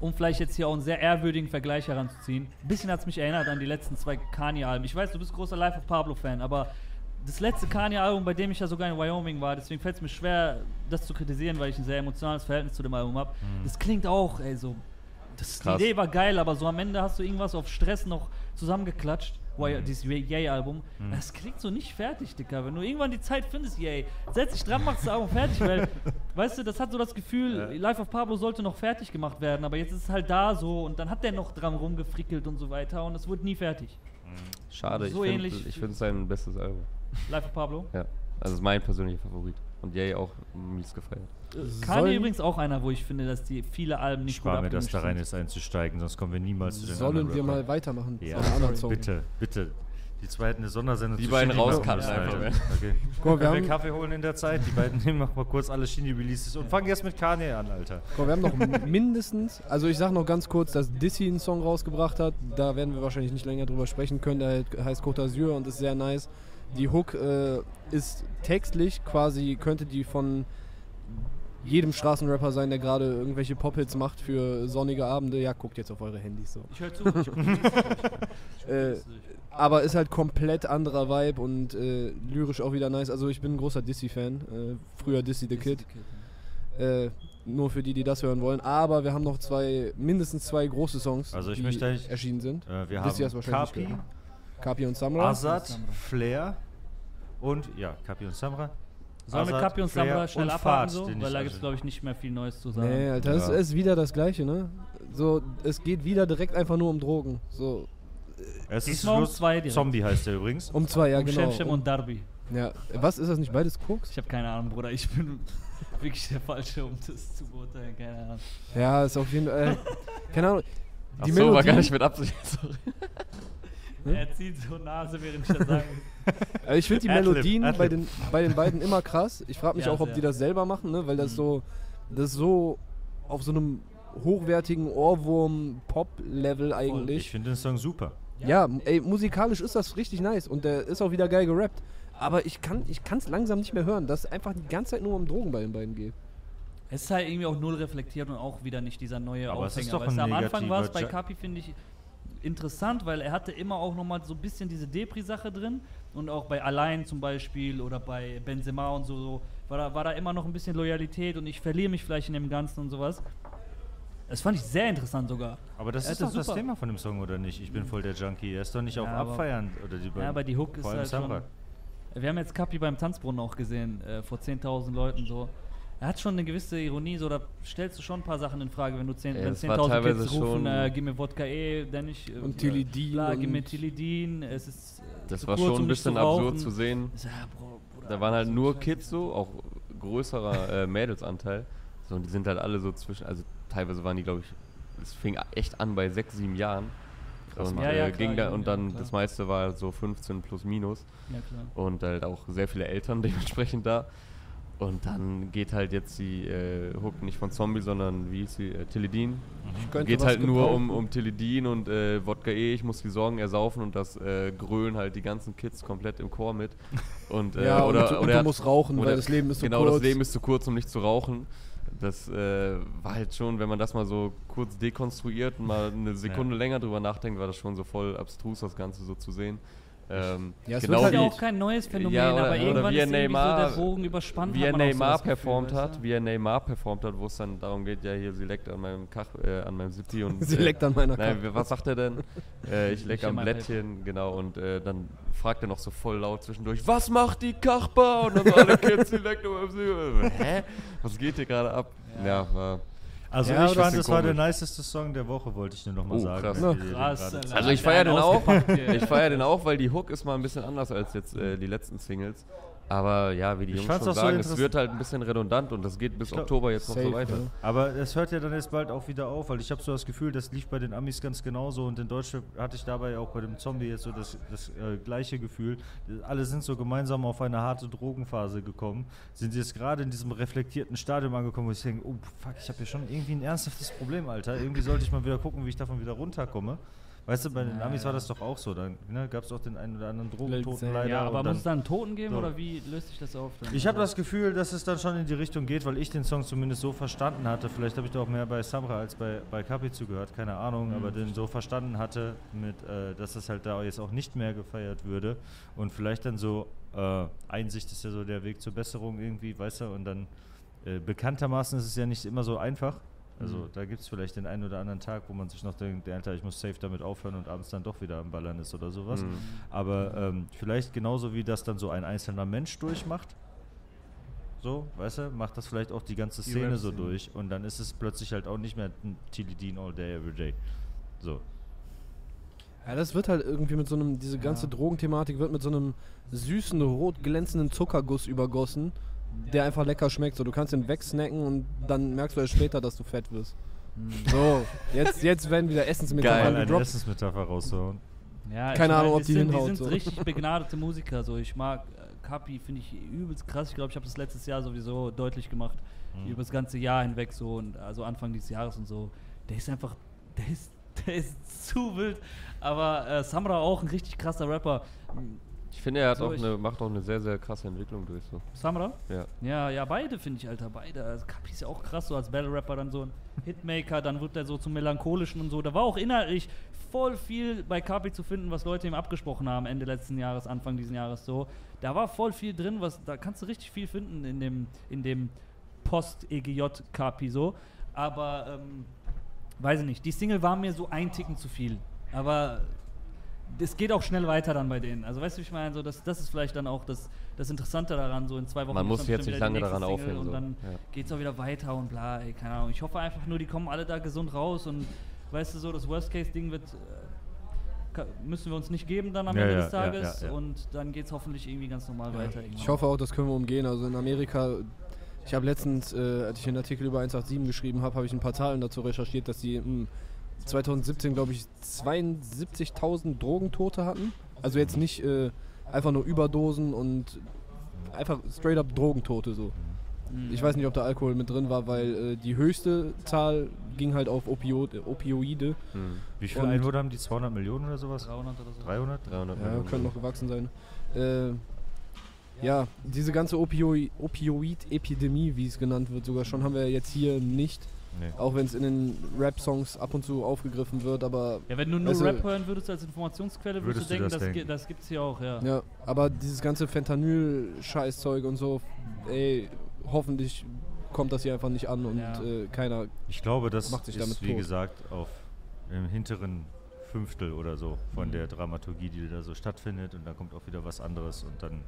um vielleicht jetzt hier auch einen sehr ehrwürdigen Vergleich heranzuziehen. Ein bisschen hat es mich erinnert an die letzten zwei Kanye-Alben. Ich weiß, du bist großer Life of Pablo-Fan, aber das letzte Kanye-Album, bei dem ich ja sogar in Wyoming war, deswegen fällt es mir schwer, das zu kritisieren, weil ich ein sehr emotionales Verhältnis zu dem Album habe. Das klingt auch, ey, so. Das, die. Idee war geil, aber so am Ende hast du irgendwas auf Stress noch zusammengeklatscht. Why, dieses Yay-Album. Das klingt so nicht fertig, Dicker. Wenn du irgendwann die Zeit findest, Yay, setz dich dran, machst das Album fertig, weil, weißt du, das hat so das Gefühl, Life of Pablo sollte noch fertig gemacht werden, aber jetzt ist es halt da so und dann hat der noch dran rumgefrickelt und so weiter und es wurde nie fertig. Schade, So ich finde es sein bestes Album. Life of Pablo. Ja. Also ist mein persönlicher Favorit. Und Jay auch mies gefeiert. Kanye Sollen- übrigens auch einer, wo ich finde, dass die viele Alben nicht Spar gut mir das da rein, jetzt einzusteigen, sonst kommen wir niemals zu den Sollen wir mal weitermachen? Ja, zu einem anderen sorry, Song? bitte, bitte. Die zweiten eine Sondersendung Die zu beiden müssen, einfach, Alter. ne? Okay. Guck wir Können wir haben, Kaffee holen in der Zeit? Die beiden nehmen noch mal kurz alle Shindy-Releases und fangen erst mit Kanye an, Alter. guck wir haben noch mindestens, also ich sag noch ganz kurz, dass Dissy einen Song rausgebracht hat. Da werden wir wahrscheinlich nicht länger drüber sprechen können. Der heißt Côte d'Azur und ist sehr nice. Die Hook äh, ist textlich quasi, könnte die von jedem Straßenrapper sein, der gerade irgendwelche Pop-Hits macht für sonnige Abende. Ja, guckt jetzt auf eure Handys so. Ich höre zu. Ich guck Äh, aber ist halt komplett anderer Vibe und äh, lyrisch auch wieder nice. Also ich bin ein großer Dissy-Fan. Äh, früher Dissy the Kid. Äh, nur für die, die das hören wollen. Aber wir haben noch zwei, mindestens zwei große Songs, Also ich die möchte erschienen sind. Äh, wir Dissy haben Kapi, gehört. Kapi und Samra. Azad, Flair und, ja, Kapi und Samra. Sollen wir Kapi und Flair Samra schnell und abhaken Fahrt, so? Weil da gibt es, also- glaube ich, nicht mehr viel Neues zu sagen. Nee, Alter, es Ja. ist wieder das Gleiche, ne? So, es geht wieder direkt einfach nur um Drogen. So, Es ist Diesmal um zwei direkt. Zombie heißt der übrigens. um zwei, ja um genau. Shemshem Um, und Darby. ja, was ist das nicht beides Koks? Ich habe keine Ahnung, Bruder. Ich bin wirklich der Falsche, um das zu beurteilen. Keine Ahnung. Ja, ist auf jeden Fall. Äh, keine Ahnung. Ach Die so, war gar Melodie- nicht mit Absicht. Hm? Er zieht so Nase, während ich das sage. Also ich finde die Adlib, Melodien Adlib. bei den, bei den beiden immer krass. Ich frage mich Ja, auch, ob sehr. die das selber machen, ne? weil das so Das so auf so einem hochwertigen Ohrwurm-Pop-Level Ich eigentlich. finde den Song super. Ja, ey, musikalisch ist das richtig nice und der ist auch wieder geil gerappt. Aber ich kann ich es langsam nicht mehr hören, dass es einfach die ganze Zeit nur um Drogen bei den beiden geht. Es ist halt irgendwie auch null reflektiert und auch wieder nicht dieser neue Aber es Aufhänger. ist doch weißt ein am Anfang war es bei Ja- Kapi, finde ich, interessant, weil er hatte immer auch nochmal so ein bisschen diese Depri-Sache drin und auch bei Allein zum Beispiel oder bei Benzema und so, so war, da, war da immer noch ein bisschen Loyalität und ich verliere mich vielleicht in dem Ganzen und sowas. Das fand ich sehr interessant sogar. Aber das Er ist doch das das super- Thema von dem Song, oder nicht? Ich bin voll der Junkie. Er ist doch nicht auf Ja, aber- Abfeiern. Oder die Ja, aber die Hook ist halt schon. Wir haben jetzt Kapi beim Tanzbrunnen auch gesehen, äh, vor 10.000 Leuten so. Er hat schon eine gewisse Ironie, so da stellst du schon ein paar Sachen in Frage, wenn du 10 Ja, wenn es war 10.000 teilweise Kids rufen, schon- äh, gib mir Wodka eh, dann nicht. Äh, Und Tilidin Bla, gib mir Tilidin, es ist. äh, Das zu war kurz, schon ein nicht zu bisschen absurd zu sehen. Ich ja, Bro, Bruder, Da waren halt so nur. Kids so, auch größerer äh, Mädelsanteil. So, und die sind halt alle so zwischen, also teilweise waren die, glaube ich, es fing echt an bei sechs, sieben Jahren. Krass, und Mann. Ja, ja, äh, klar, ging da, und dann das meiste war so 15 plus minus. Ja, klar. Und halt auch sehr viele Eltern dementsprechend da. Und dann geht halt jetzt die äh, Hook nicht von Zombie, sondern wie hieß sie? Äh, könnte Geht halt nur um, um Tilidin und äh, Wodka E, ich muss die Sorgen ersaufen und das äh, grölen halt die ganzen Kids komplett im Chor mit. Und, äh, Ja, und, oder, und oder du hat- musst rauchen, oder- weil das Leben ist so genau, kurz. das Leben ist zu kurz, um nicht zu rauchen. Das äh, war halt schon, wenn man das mal so kurz dekonstruiert und mal eine Sekunde länger drüber nachdenkt, war das schon so voll abstrus, das Ganze so zu sehen. Ähm, Ja, es genau wird Das halt ist ja wie, auch kein neues Phänomen, Ja, oder- aber irgendwann wie ist Neymar- so der Bogen überspannt. wie er so Neymar Gefühl, performt weißt hat, du? wie er Neymar performt hat, wo es dann darum geht, ja hier, sie leckt an meinem Kach, äh, an meinem Sippy und Sie äh, leckt an meiner Nein, Kappe. was sagt er denn? Äh, ich leck Ich am mein Blättchen, genau, und äh, dann fragt er noch so voll laut zwischendurch, was macht die Kachbar? Und dann so alle Kids, die leckt um sie. Hä? Was geht hier gerade ab? Ja, war. Also Ja, ich fand, das war der niceste Song der Woche, wollte ich nur noch mal Oh, sagen. krass. ihr den Krass. Also ich feiere den auch. Ich feiere den auch, weil die Hook ist mal ein bisschen anders als jetzt äh, die letzten Singles. Aber ja, wie die Ich Jungs schon auch so sagen, es wird halt ein bisschen redundant und das geht bis glaub, Oktober jetzt noch safe, so weiter. ja. Aber es hört ja dann jetzt bald auch wieder auf, weil ich habe so das Gefühl, das lief bei den Amis ganz genauso und in Deutschland hatte ich dabei auch bei dem Zombie jetzt so das, das äh, gleiche Gefühl. Alle sind so gemeinsam auf eine harte Drogenphase gekommen, sind jetzt gerade in diesem reflektierten Stadium angekommen, wo ich denke, oh fuck, ich habe hier schon irgendwie ein ernsthaftes Problem, Alter. Irgendwie sollte ich mal wieder gucken, wie ich davon wieder runterkomme. Weißt du, bei den Amis war das doch auch so. Da ne, gab es auch den einen oder anderen Drogentoten leider. Ja, aber muss dann- es da einen Toten geben So. oder wie löst sich das auf? dann? ich habe Also- das Gefühl, dass es dann schon in die Richtung geht, weil ich den Song zumindest so verstanden hatte. Vielleicht habe ich da auch mehr bei Samra als bei, bei Kapi zugehört, keine Ahnung, aber den so verstanden hatte, mit, äh, dass es halt da jetzt auch nicht mehr gefeiert würde. Und vielleicht dann so, äh, Einsicht ist ja so der Weg zur Besserung irgendwie, weißt du, und dann äh, bekanntermaßen ist es ja nicht immer so einfach. Also da gibt es vielleicht den einen oder anderen Tag, wo man sich noch denkt, Alter, ich muss safe damit aufhören und abends dann doch wieder am Ballern ist oder sowas. Mhm. Aber ähm, vielleicht genauso wie das dann so ein einzelner Mensch durchmacht, so, weißt du, macht das vielleicht auch die ganze Die Szene so Rap-Szene. durch und dann ist es plötzlich halt auch nicht mehr ein Tilidin all day, every day. So. Ja, das wird halt irgendwie mit so einem, diese ganze Drogenthematik wird mit so einem süßen, rot glänzenden Zuckerguss übergossen, der einfach lecker schmeckt. So, du kannst ihn wegsnacken und dann merkst du erst später, dass du fett wirst. So, jetzt, jetzt werden wieder Essensmetaphern Mal eine gedroppt. Essensmetapher rauszuhauen. Ja, Keine ich Ahnung, ob die sind, hinhaut, Die sind so. richtig begnadete Musiker. So. Ich mag äh, Kapi, finde ich übelst krass. Ich glaube, ich habe das letztes Jahr sowieso deutlich gemacht. Mhm. Über das ganze Jahr hinweg so und also Anfang dieses Jahres und so. Der ist einfach, der ist, der ist zu wild. Aber äh, Samra auch ein richtig krasser Rapper. Ich finde, er So, auch eine, macht auch eine sehr, sehr krasse Entwicklung durch. So. Samra? Ja. Ja, ja, beide finde ich, Alter, beide. Also Kapi ist ja auch krass, so als Battle-Rapper dann so ein Hitmaker, dann wird er so zum Melancholischen und so. Da war auch inhaltlich voll viel bei Kapi zu finden, was Leute ihm abgesprochen haben, Ende letzten Jahres, Anfang diesen Jahres so. Da war voll viel drin, was, da kannst du richtig viel finden in dem, in dem Post-EGJ-Kapi so. Aber, ähm, weiß ich nicht, die Single war mir so ein Ticken zu viel. Aber es geht auch schnell weiter dann bei denen. Also weißt du, wie ich meine, so, das, das ist vielleicht dann auch das, das Interessante daran, so in zwei Wochen Man muss dann jetzt nicht lange daran Single aufhängen, Und so. dann Ja. geht's auch wieder weiter und bla, ey, keine Ahnung. Ich hoffe einfach nur, die kommen alle da gesund raus und weißt du so, das Worst-Case-Ding wird äh, müssen wir uns nicht geben dann am Ja, Ende ja, des Tages ja, ja. und dann geht's hoffentlich irgendwie ganz normal weiter. Ich irgendwann. hoffe auch, das können wir umgehen. Also in Amerika, ich habe letztens, äh, als ich einen Artikel über 187 geschrieben habe, habe ich ein paar Zahlen dazu recherchiert, dass die mh, 2017, glaube ich, 72.000 Drogentote hatten. Also jetzt nicht äh, einfach nur Überdosen und einfach straight up Drogentote so. Ich weiß nicht, ob da Alkohol mit drin war, weil äh, die höchste Zahl ging halt auf Opio Opioide. Hm. Wie viele Einwohner haben die? 200 Millionen oder sowas? 300 oder so. 300? 300 Ja, Millionen. könnte noch gewachsen sein. Äh, ja, diese ganze Opio Opioid-Epidemie, wie es genannt wird, sogar schon, haben wir jetzt hier nicht. Nee. Auch wenn es in den Rap-Songs ab und zu aufgegriffen wird, aber Ja, wenn du nur Also- Rap hören würdest als Informationsquelle, würdest, Würdest du du denken, das das, denken? das gibt's hier auch, ja. ja, aber dieses ganze Fentanyl-Scheißzeug und so, ey, hoffentlich kommt das hier einfach nicht an und Ja. äh, keiner. Ich glaube, das Macht sich ist, damit wie tot. gesagt, auf im hinteren Fünftel oder so von Mhm. der Dramaturgie, die da so stattfindet. Und dann kommt auch wieder was anderes und dann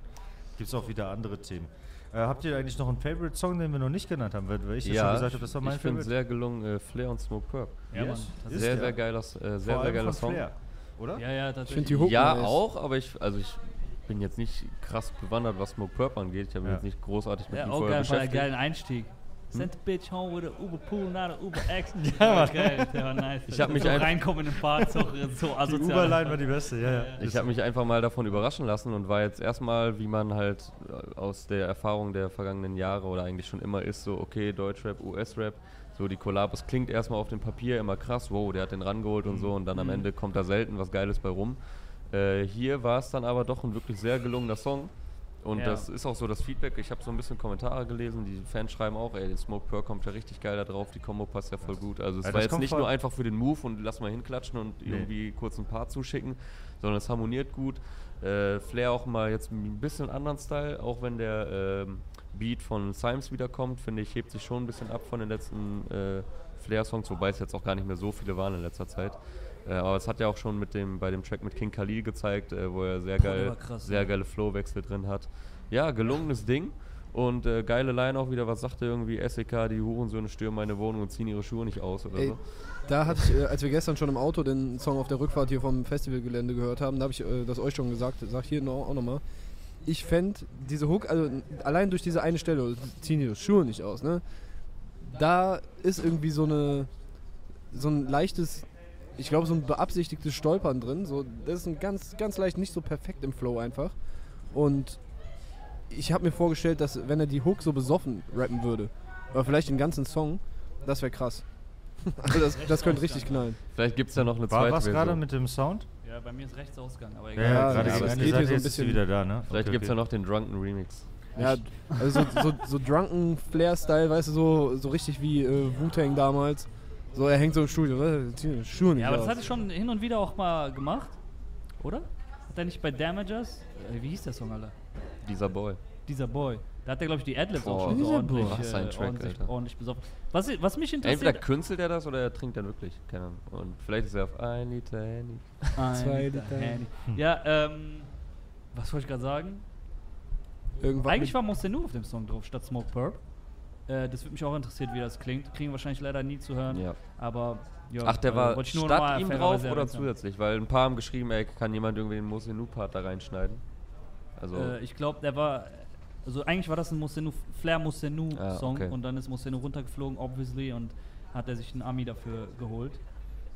gibt es auch wieder andere Themen. Äh, habt ihr eigentlich noch einen Favorite-Song, den wir noch nicht genannt haben? Weil ich ja schon gesagt habe, das war mein ich finde Favorite. sehr gelungen, äh, Flair und Smoke Perp. Ja, Mann. Yes. Ist Sehr, sehr geiler, äh, sehr, Vor sehr allem geiler von Song. Flair, oder? ja, ja, Ich tatsächlich. finde die Hook Ja, nice. auch, aber ich, also ich bin jetzt nicht krass bewandert, was Smoke Perp angeht. Ich habe mich Ja. jetzt nicht großartig mit Ja, ihm auch vorher geil, war ein beschäftigt. geilen Einstieg. Send a bitch home with a Uber Pool, not a Uber X. Ja, ja, Mann. geil, der war nice. Ich hab mich so einfach- reinkommen in den Part, so, so Die. Uberline war die beste, ja, ja. Ich habe mich einfach mal davon überraschen lassen und war jetzt erstmal, wie man halt äh, aus der Erfahrung der vergangenen Jahre oder eigentlich schon immer ist, so okay, Deutschrap, US-Rap, so die Kollabos klingt erstmal auf dem Papier immer krass, wow, der hat den rangeholt und so und dann am Mhm. Ende kommt da selten was Geiles bei rum. Äh, hier war es dann aber doch ein wirklich sehr gelungener Song. Und Ja. das ist auch so das Feedback. Ich habe so ein bisschen Kommentare gelesen. Die Fans schreiben auch, ey, Smoke Pearl kommt ja richtig geil da drauf. Die Kombo passt ja voll gut. Also es Ja, war jetzt nicht nur einfach für den Move und lass mal hinklatschen und Nee. irgendwie kurz ein paar zuschicken, sondern es harmoniert gut. Äh, Flair auch mal jetzt ein bisschen anderen Style, auch wenn der ähm, Beat von Symes wiederkommt, finde ich, hebt sich schon ein bisschen ab von den letzten äh, Flair-Songs, wobei es jetzt auch gar nicht mehr so viele waren in letzter Zeit. Äh, aber es hat ja auch schon mit dem, bei dem Track mit King Khalil gezeigt, äh, wo er sehr Boah, geil, krass, sehr ja. geile Flowwechsel drin hat. Ja, gelungenes Ding. Und äh, geile Line auch wieder, was sagte irgendwie SEK, die Hurensöhne stürmen meine Wohnung und ziehen ihre Schuhe nicht aus oder Ey, so. Da hatte ich, äh, als wir gestern schon im Auto den Song auf der Rückfahrt hier vom Festivalgelände gehört haben, da habe ich äh, das euch schon gesagt, sag hier noch, auch nochmal. Ich fände diese Hook, also allein durch diese eine Stelle, ziehen die Schuhe nicht aus, ne? Da ist irgendwie so eine, so ein leichtes, ich glaube so ein beabsichtigtes Stolpern drin. So, das ist ein ganz, ganz leicht nicht so perfekt im Flow einfach. Und ich habe mir vorgestellt, dass wenn er die Hook so besoffen rappen würde, oder vielleicht den ganzen Song, das wäre krass. Also das, das könnte richtig knallen. Vielleicht gibt es ja noch eine War zweite was gerade mit dem Sound? Ja, bei mir ist rechts Ausgang, aber Ja, egal. ja, Ja, gerade ja, aber es geht hier so ein bisschen- wieder da, ne? Vielleicht Okay, gibt es ja okay. noch den Drunken Remix. Ja, also so, so, so drunken Flair-Style, weißt du, so, so richtig wie äh, Wu-Tang damals. So, er hängt so im Studio, die Schuhe nicht Ja, aber das aus. hat er schon hin und wieder auch mal gemacht, oder? Hat er nicht bei Damagers, äh, wie hieß der Song, Alter? Dieser Boy. Dieser Boy. Da hat er, glaube ich, die Adlibs auch schon so ordentlich. Was ein äh, Track, ordentlich, Alter. ordentlich besoffen. Was, was mich Entweder interessiert... künstelt er das oder er trinkt dann wirklich. Keine Ahnung. Und vielleicht ist er auf need a Handy. Zwei Ein- Liter. Handy. Ja, ähm... Was wollte ich gerade sagen? Irgendwann Eigentlich war Mostenu auf dem Song drauf, statt Smoke Perp. Äh, das würde mich auch interessieren, wie das klingt. Kriegen wir wahrscheinlich leider nie zu hören. Ja. Aber, ja. Ach, der äh, war wollte ich nur statt mal ihm drauf oder zusätzlich? Weil ein paar haben geschrieben, ey, kann jemand irgendwie den Mosenu-Part da reinschneiden? Also, Äh, ich glaube, der war. Also eigentlich war das ein Mosenu, Flair Mosenu Ah, Song okay. und dann ist Mosenu runtergeflogen, obviously, und hat er sich einen Ami dafür geholt.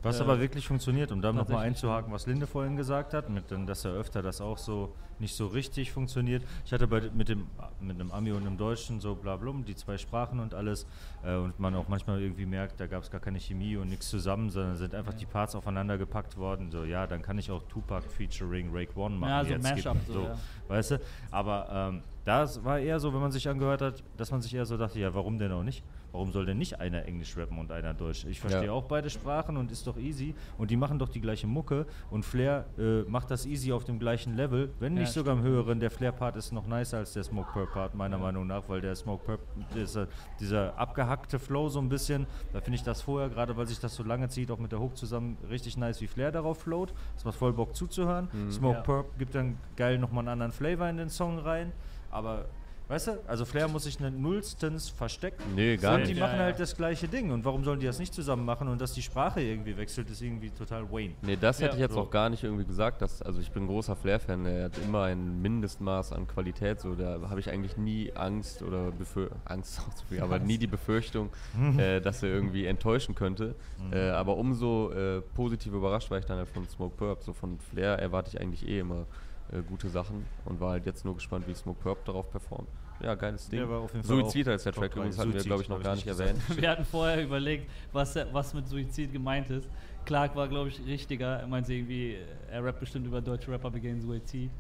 Was Äh, aber wirklich funktioniert, um da nochmal einzuhaken, was Linde vorhin gesagt hat, mit, dass er öfter das auch so nicht so richtig funktioniert. Ich hatte bei, mit, dem, mit einem Ami und einem Deutschen so bla blum, die zwei Sprachen und alles äh, und man auch manchmal irgendwie merkt, da gab es gar keine Chemie und nichts zusammen, sondern sind einfach die Parts aufeinander gepackt worden. So, ja, dann kann ich auch Tupac featuring Rake One machen. Ja, so jetzt. Mashup, Gibt- so, ja. Weißt du? Aber ähm, das war eher so, wenn man sich angehört hat, dass man sich eher so dachte, ja, warum denn auch nicht? Warum soll denn nicht einer Englisch rappen und einer Deutsch? Ich verstehe Ja. auch beide Sprachen und ist doch easy. Und die machen doch die gleiche Mucke. Und Flair äh, macht das easy auf dem gleichen Level, wenn Ja, nicht sogar im höheren. Der Flair-Part ist noch nicer als der Smoke Purp-Part, meiner Meinung nach, weil der Smoke Purp, dieser, dieser abgehackte Flow so ein bisschen, da finde ich das vorher, gerade weil sich das so lange zieht, auch mit der Hook zusammen, richtig nice, wie Flair darauf float. Das macht voll Bock zuzuhören. Smoke Ja. Purp gibt dann geil nochmal einen anderen Flavor in den Song rein. Aber Weißt du, also Flair muss sich nullstens verstecken. Nee, gar und nicht. die Ja, machen ja. halt das gleiche Ding. Und warum sollen die das nicht zusammen machen? Und dass die Sprache irgendwie wechselt, ist irgendwie total Wayne. Nee, das hätte Ja, ich jetzt so. auch gar nicht irgendwie gesagt. Dass, also ich bin ein großer Flair-Fan, er hat immer ein Mindestmaß an Qualität. So, da habe ich eigentlich nie Angst oder Befür Angst auch zu viel, aber nie die Befürchtung, äh, dass er irgendwie enttäuschen könnte. Äh, aber umso äh, positiv überrascht war ich dann halt von Smoke Purp. So von Flair erwarte ich eigentlich eh immer äh, gute Sachen und war halt jetzt nur gespannt, wie Smoke Purp darauf performt. ja, geiles Ding. Der war auf jeden Fall Suizid heißt der Track übrigens, hatten wir, glaube ich, noch gar ich nicht erwähnt. Wir hatten vorher überlegt, was, was mit Suizid gemeint ist. Clark war, glaube ich, richtiger. Er meinte irgendwie, er rappt bestimmt über deutsche Rapper begehen Suizid.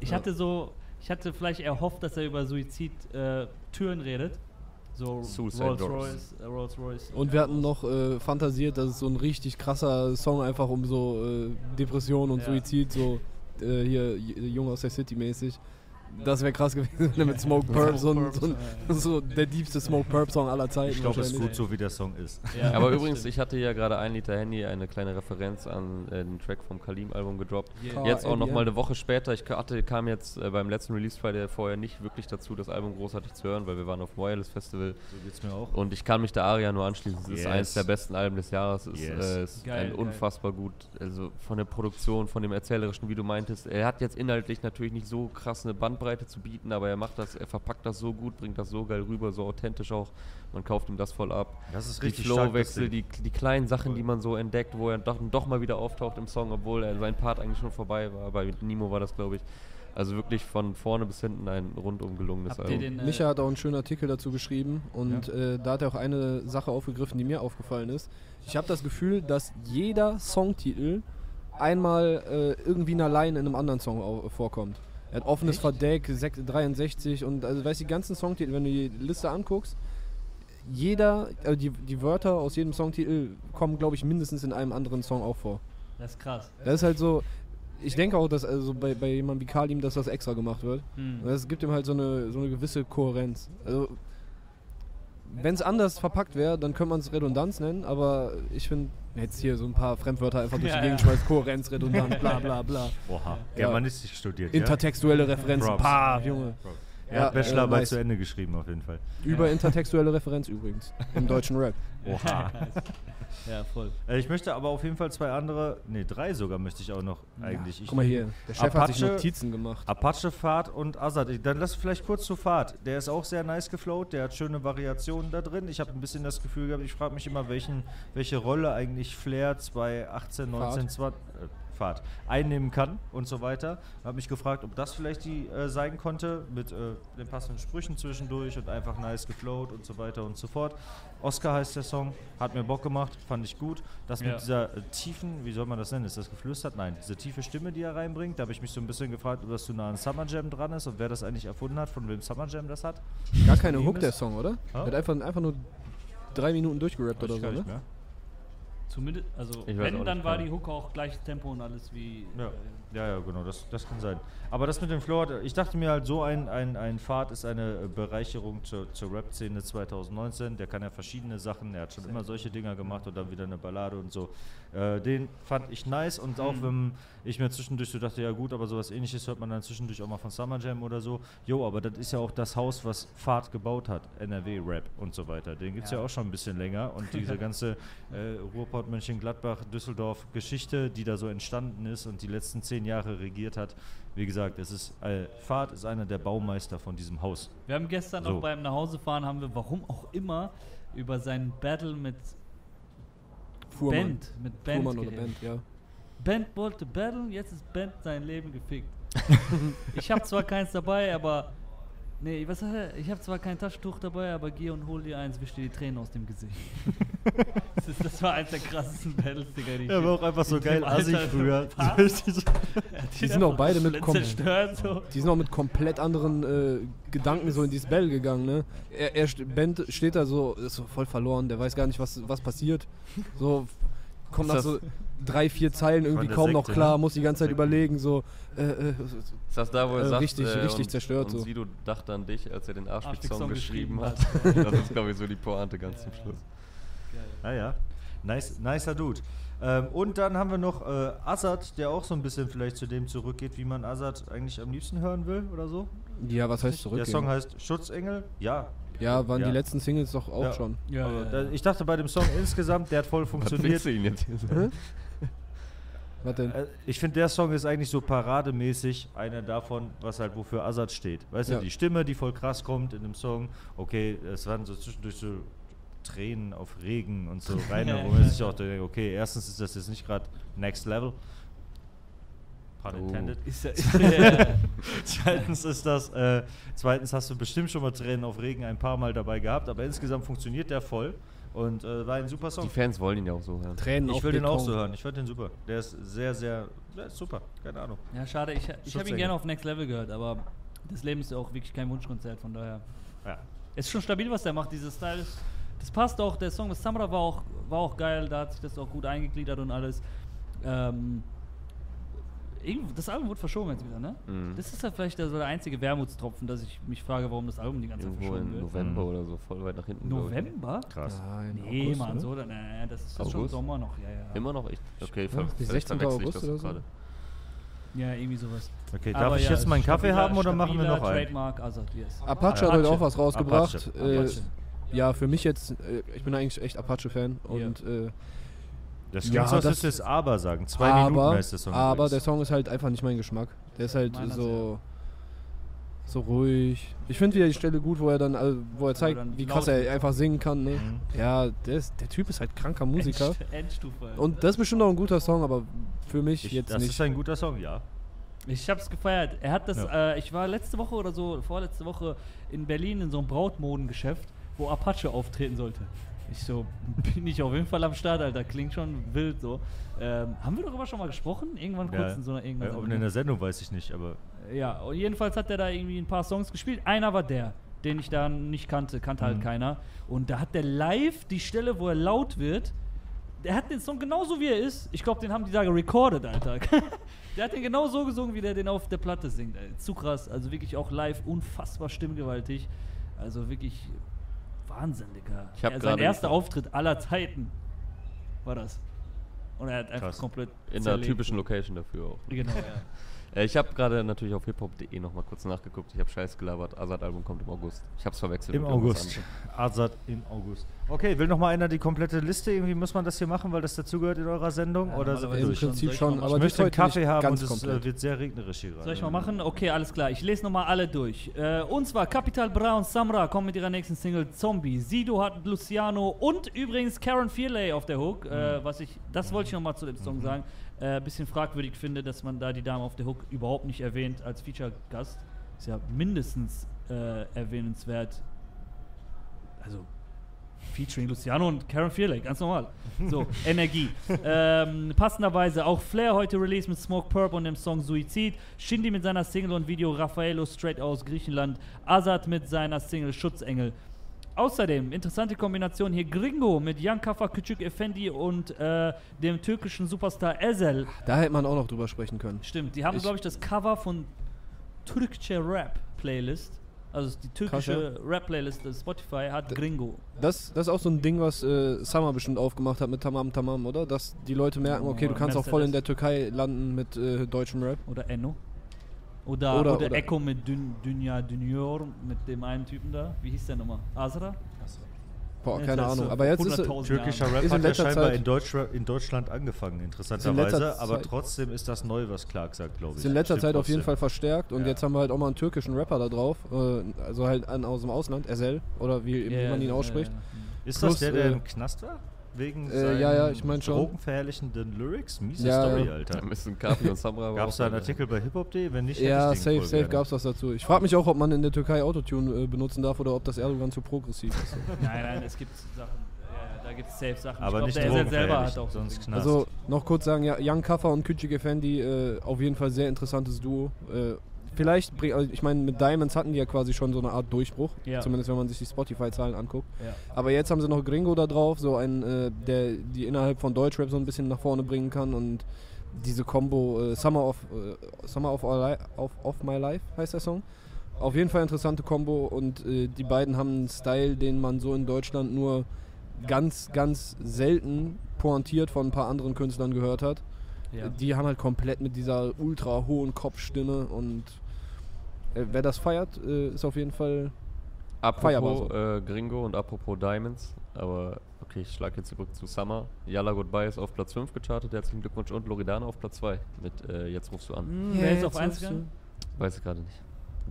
Ich Ja. hatte so, ich hatte vielleicht erhofft, dass er über Suizid äh, Türen redet. So Suicide Rolls Doors. Royce, äh, Rolls Royce. Und wir hatten noch äh, fantasiert, dass es so ein richtig krasser Song einfach um so äh, Depression und Ja. Suizid, so äh, hier J- Jung aus der City mäßig. Das wäre krass gewesen, wenn er mit Smoke Purp so, ein, so, ein, so der diebste Smoke Purp Song aller Zeiten. Ich glaube, es ist gut so, wie der Song ist. Ja, Aber übrigens, stimmt. ich hatte ja gerade ein Liter Handy eine kleine Referenz an äh, den Track vom Kalim-Album gedroppt. Yeah. Jetzt auch noch LBM. mal eine Woche später. Ich hatte, kam jetzt äh, beim letzten Release Friday vorher nicht wirklich dazu, das Album großartig zu hören, weil wir waren auf dem Wireless Festival. So geht's mir auch. Und ich kann mich der Aria nur anschließen. Es ist Yes. eines der besten Alben des Jahres. Es ist, Yes. äh, ist Geil, ein geil. unfassbar gut, also von der Produktion, von dem Erzählerischen, wie du meintest. Er hat jetzt inhaltlich natürlich nicht so krass eine Bandbreite zu bieten, aber er macht das, er verpackt das so gut, bringt das so geil rüber, so authentisch auch. Man kauft ihm das voll ab. Das ist Die richtig das Flowwechsel, die, die kleinen Sachen, die man so entdeckt, wo er doch, doch mal wieder auftaucht im Song, obwohl er sein Part eigentlich schon vorbei war. Bei Nemo war das, glaube ich. Also wirklich von vorne bis hinten ein rundum gelungenes Habt Album. den, äh, Micha hat auch einen schönen Artikel dazu geschrieben und Ja. äh, da hat er auch eine Sache aufgegriffen, die mir aufgefallen ist. Ich habe das Gefühl, dass jeder Songtitel einmal äh, irgendwie in allein in einem anderen Song vorkommt. Er hat offenes Verdeck, sech- 63 und also weißt du, die ganzen Songtitel, wenn du die Liste anguckst, jeder, äh, die, die Wörter aus jedem Songtitel kommen, glaube ich, mindestens in einem anderen Song auch vor. Das ist krass. Das ist halt so, ich denke auch, dass also bei, bei jemandem wie Kalim, dass das extra gemacht wird. Hm. Das gibt ihm halt so eine, so eine gewisse Kohärenz. Also, wenn es anders verpackt wäre, dann könnte man es Redundanz nennen, aber ich finde, jetzt hier so ein paar Fremdwörter einfach durch Ja, die Gegend ja. schmeißt, Kohärenz, Redundanz, bla bla bla. Oha. Ja. Germanistik studiert, Intertextuelle Referenzen, Props. pah, Junge. ja? Er Ja, hat Bachelorarbeit äh, nice. zu Ende geschrieben, auf jeden Fall. Über intertextuelle Referenz übrigens, im deutschen Rap. Oha. Ja, voll. Äh, ich möchte aber auf jeden Fall zwei andere, nee, drei sogar möchte ich auch noch eigentlich. Ich Guck mal hier, der Chef hat sich Apache- Notizen gemacht. Apache Fahrt und Azad. Dann lass vielleicht kurz zur Fahrt. Der ist auch sehr nice geflowt, der hat schöne Variationen da drin. Ich habe ein bisschen das Gefühl gehabt, ich frage mich immer, welchen, welche Rolle eigentlich Flair 2018, 19, 20, äh, Fahrt einnehmen kann und so weiter. Habe mich gefragt, ob das vielleicht die äh, sein konnte, mit äh, den passenden Sprüchen zwischendurch und einfach nice geflowt und so weiter und so fort. Oscar heißt der Song, hat mir Bock gemacht, fand ich gut. Das Ja. mit dieser äh, tiefen, wie soll man das nennen? Ist das geflüstert? Nein, diese tiefe Stimme, die er reinbringt, da habe ich mich so ein bisschen gefragt, ob das zu nah an Summer Jam dran ist und wer das eigentlich erfunden hat, von wem Summer Jam das hat. Gar keine Hook, ist- der Song, oder? Er Ha? hat einfach, einfach nur drei Minuten durchgerappt oder ich so, ne? mehr. Zumindest, also wenn, dann war die Hook auch gleiches Tempo und alles wie. Ja, äh, ja, ja, genau, das, das kann sein. Aber das mit dem Flow, hat- ich dachte mir halt, so ein, ein, ein Pfad ist eine Bereicherung zur, zur Rap-Szene 2019. Der kann ja verschiedene Sachen, er hat schon immer solche Dinger gemacht und dann wieder eine Ballade und so. Äh, den fand ich nice und auch wenn ich mir zwischendurch so dachte, ja gut, aber sowas ähnliches hört man dann zwischendurch auch mal von Summer Jam oder so. Jo, aber das ist ja auch das Haus, was Pfad gebaut hat, NRW-Rap und so weiter. Den gibt es ja. Ja. auch schon ein bisschen länger und diese ganze äh, Ruhrpott, Mönchengladbach, Düsseldorf Geschichte, die da so entstanden ist und die letzten zehn Jahre regiert hat. Wie gesagt, es ist äh, Fahrt ist einer der Baumeister von diesem Haus. Wir haben gestern So. auch beim Nachhausefahren, haben wir, warum auch immer, über seinen Battle mit Fuhrmann. Band, mit Band Fuhrmann oder. Band, ja. Band wollte battlen, jetzt ist Band sein Leben gefickt. ich habe zwar keins dabei, aber. Nee, was hat er? Ich habe zwar kein Taschentuch dabei, aber geh und hol dir eins, wisch dir die Tränen aus dem Gesicht. das, ist, das war eins der krassesten Battles, Digga, die ich Ja, war auch einfach so geil assig früher. Die sind auch beide mit komplett kom- zerstört so. Die sind auch mit komplett anderen äh, Gedanken so in dieses Battle gegangen, ne? Er, er Bent steht da so, ist so voll verloren, der weiß gar nicht, was, was passiert. So kommt nach so drei, vier Zeilen irgendwie kaum noch Sekte, klar, ne? muss die ganze Zeit Sekte. überlegen, so äh, äh, Ist das da, wo er Äh, sagt, richtig- richtig und, zerstört Und so. Sido dachte an dich, als er den Arschfick-Song geschrieben hat. das ist, glaube ich, so die Pointe ganz zum Schluss. Naja, nice, nicer Dude. Ähm, und dann haben wir noch äh, Azad, der auch so ein bisschen vielleicht zu dem zurückgeht, wie man Azad eigentlich am liebsten hören will oder so. ja, was heißt zurück? Der Song heißt Schutzengel. Ja. ja, waren Ja. die letzten Singles doch auch Ja. schon. Ja, Aber ja, da, ja. ich dachte bei dem Song insgesamt, der hat voll Was funktioniert. willst du ihn jetzt hier? Was denn? Äh, Ich finde, der Song ist eigentlich so parademäßig einer davon, was halt wofür Azad steht. Weißt Ja. du, die Stimme, die voll krass kommt in dem Song. Okay, es waren so zwischendurch so Tränen auf Regen und so rein, wo man sich auch denkt, okay, erstens ist das jetzt nicht gerade Next Level. Pun Oh. intended. Ist ja, ja. Zweitens ist das, äh, zweitens hast du bestimmt schon mal Tränen auf Regen ein paar Mal dabei gehabt, aber insgesamt funktioniert der voll und äh, war ein super Song. Die Fans wollen ihn ja auch so hören. Tränen Ich will den auch so hören. Ich fand den super. Der ist sehr, sehr, der ist super. Keine Ahnung. ja, schade. Ich, ich habe ihn gerne auf Next Level gehört, aber das Leben ist ja auch wirklich kein Wunschkonzert, von daher. Ja. Ist schon stabil, was der macht, dieses Style. Ist, das passt auch. Der Song mit Samra war auch, war auch geil, da hat sich das auch gut eingegliedert und alles. Ähm, das Album wurde verschoben jetzt wieder, ne? Mhm. Das ist ja vielleicht der, so der einzige Wermutstropfen, dass ich mich frage, warum das Album die ganze Zeit Irgendwo verschoben wird. November Mhm. oder so, voll weit nach hinten. November? Krass. Nein, Nee, August, Mann, oder? so, dann, äh, das ist das schon? Sommer noch, ja, ja. Immer noch? Ich, okay, Ja, die vielleicht 16. verwechsel ich August oder so. gerade. Ja, irgendwie sowas. Okay, Aber darf ich ja, jetzt meinen Kaffee haben oder machen wir noch einen? Trademark Azad, yes. Apache Ah, hat heute Apache. auch was rausgebracht. Apache. Äh, Apache. ja, für mich jetzt, äh, ich bin eigentlich echt Apache-Fan Ja. und äh, Das Ja, klingt so, als das- du jetzt aber sagen. Zwei Minuten aber, heißt der Song. aber übrigens. der Song ist halt einfach nicht mein Geschmack. Der ist halt Meiner so so ruhig. Ich finde wieder die Stelle gut, wo er dann, also, wo er zeigt, wie krass er einfach singen kann. Ne? Mhm. Ja, der, ist, der Typ ist halt kranker Musiker. End, Endstufe. Und das ist bestimmt auch ein guter Song, aber für mich ich, jetzt das nicht. ist ein guter Song, ja. Ich hab's gefeiert. Er hat das, Ja. äh, ich war letzte Woche oder so, vorletzte Woche in Berlin in so einem Brautmodengeschäft, wo Apache auftreten sollte. Ich so, bin ich auf jeden Fall am Start, Alter. Klingt schon wild so. Ähm, haben wir darüber schon mal gesprochen? Irgendwann kurz ja. in so einer ja, irgendeiner und in der Sendung weiß ich nicht, aber Ja, und jedenfalls hat er da irgendwie ein paar Songs gespielt. Einer war der, den ich da nicht kannte, kannte halt Mhm. keiner. Und da hat der live die Stelle, wo er laut wird, der hat den Song genauso wie er ist. Ich glaube, den haben die da gerecorded, Alter. der hat den genau so gesungen, wie der den auf der Platte singt. Zu krass. Also wirklich auch live unfassbar stimmgewaltig. Also wirklich Wahnsinn, Digga. Ich hab Er- Sein erster Auftritt aller Zeiten war das. Und er hat einfach Krass. komplett. In einer zerlegt. typischen Location dafür auch. Genau, ja. Äh, ich habe gerade natürlich auf hiphop.de nochmal kurz nachgeguckt. Ich habe scheiß gelabert. Azad-Album kommt im August. Ich habe es verwechselt. im August. Azad im August. Okay, will noch mal einer die komplette Liste? Irgendwie muss man das hier machen, weil das dazugehört in eurer Sendung? Ja, oder normalerweise Im durch? schon. Prinzip schon, mal- aber ich möchte einen Kaffee haben und es äh, komplett. wird sehr regnerisch hier gerade. Soll ich mal machen? Okay, alles klar. Ich lese nochmal alle durch. Äh, und zwar Capital Bra und Samra kommen mit ihrer nächsten Single Zombie. Sido hat Luciano und übrigens Karen Fearley auf der Hook. Äh, was ich, das wollte ich nochmal zu dem Song sagen. Äh, bisschen fragwürdig finde, dass man da die Dame auf der Hook überhaupt nicht erwähnt als Feature-Gast. Ist ja mindestens äh, erwähnenswert. Also Featuring Luciano und Karen Fearley, ganz normal. So, Energie. ähm, passenderweise auch Flair heute released mit Smoke Purp und dem Song Suizid. Shindy mit seiner Single und Video Raffaello straight aus Griechenland. Azad mit seiner Single Schutzengel. Außerdem, interessante Kombination hier Gringo mit Jan Kafa Küçük Effendi und äh, dem türkischen Superstar Ezel. Da hätte man auch noch drüber sprechen können. Stimmt, die haben, glaube ich, das Cover von Türkische Rap Playlist. Also die türkische Rap Playlist des Spotify hat Gringo. Das, das ist auch so ein Ding, was äh, Summer bestimmt aufgemacht hat mit Tamam Tamam, oder? Dass die Leute merken, okay, du Oder kannst auch voll in der. Türkei landen mit äh, deutschem Rap. Oder Enno. Oder, Oder- oder, oder- Echo mit Dün, Dünja Dünyor, mit dem einen Typen da. Wie hieß der nochmal? Azra? Boah, Ja, keine Ahnung. Aber jetzt ist 100.000 Türkischer. Rap Ist in hat ja letzter scheinbar Zeit- in, Deutsch, in Deutschland angefangen, in interessanterweise. letzter Aber Zeit- trotzdem ist das neu, was Clark sagt, glaube ich. ist in letzter Stimmt Zeit auf jeden. Fall verstärkt und Ja. jetzt haben wir halt auch mal einen türkischen Rapper da drauf. Äh, also halt einen aus dem Ausland, Ezel, oder wie, wie Ja, man ihn ausspricht. ja, ja. Ist Plus, das der, der äh, im Knast war? Wegen äh, ja, ja, ich mein schon. drogenverherrlichenden Lyrics? Miese Ja, Story, ja. Alter. Da müssen Kapi und Samra aber Gab es da einen. Artikel bei hiphop.de? Wenn nicht, Ja, safe, safe gerne. gab's was dazu. Ich frage mich auch, ob man in der Türkei Autotune äh, benutzen darf oder ob das Erdogan zu progressiv ist. Nein, nein, es gibt Sachen. Da gibt es safe Sachen. Aber ich nicht glaub, der Ezel selber hat auch sonst so Knast. Also noch kurz sagen, ja, Young Kaffer und Küçük Effendi, äh, auf jeden Fall sehr interessantes Duo. Äh, vielleicht, also ich meine, mit Diamonds hatten die ja quasi schon so eine Art Durchbruch, Ja. zumindest wenn man sich die Spotify-Zahlen anguckt. Ja. Aber jetzt haben sie noch Gringo da drauf, so einen, äh, der die innerhalb von Deutschrap so ein bisschen nach vorne bringen kann und diese Combo äh, Summer of äh, Summer of, of, of My Life heißt der Song. Auf jeden Fall interessante Combo und äh, die beiden haben einen Style, den man so in Deutschland nur ganz, ganz selten pointiert von ein paar anderen Künstlern gehört hat. Ja. Die haben halt komplett mit dieser ultra hohen Kopfstimme und äh, wer das feiert, äh, ist auf jeden Fall Feierbar Apropos äh, Gringo und apropos Diamonds, aber okay, ich schlage jetzt zurück zu Summer. Yalla Goodbye ist auf Platz 5 gechartet, herzlichen Glückwunsch und Loredana auf Platz 2 mit äh, Jetzt rufst du an. Hm, wer ist auf 1 gegangen? Weiß ich gerade nicht.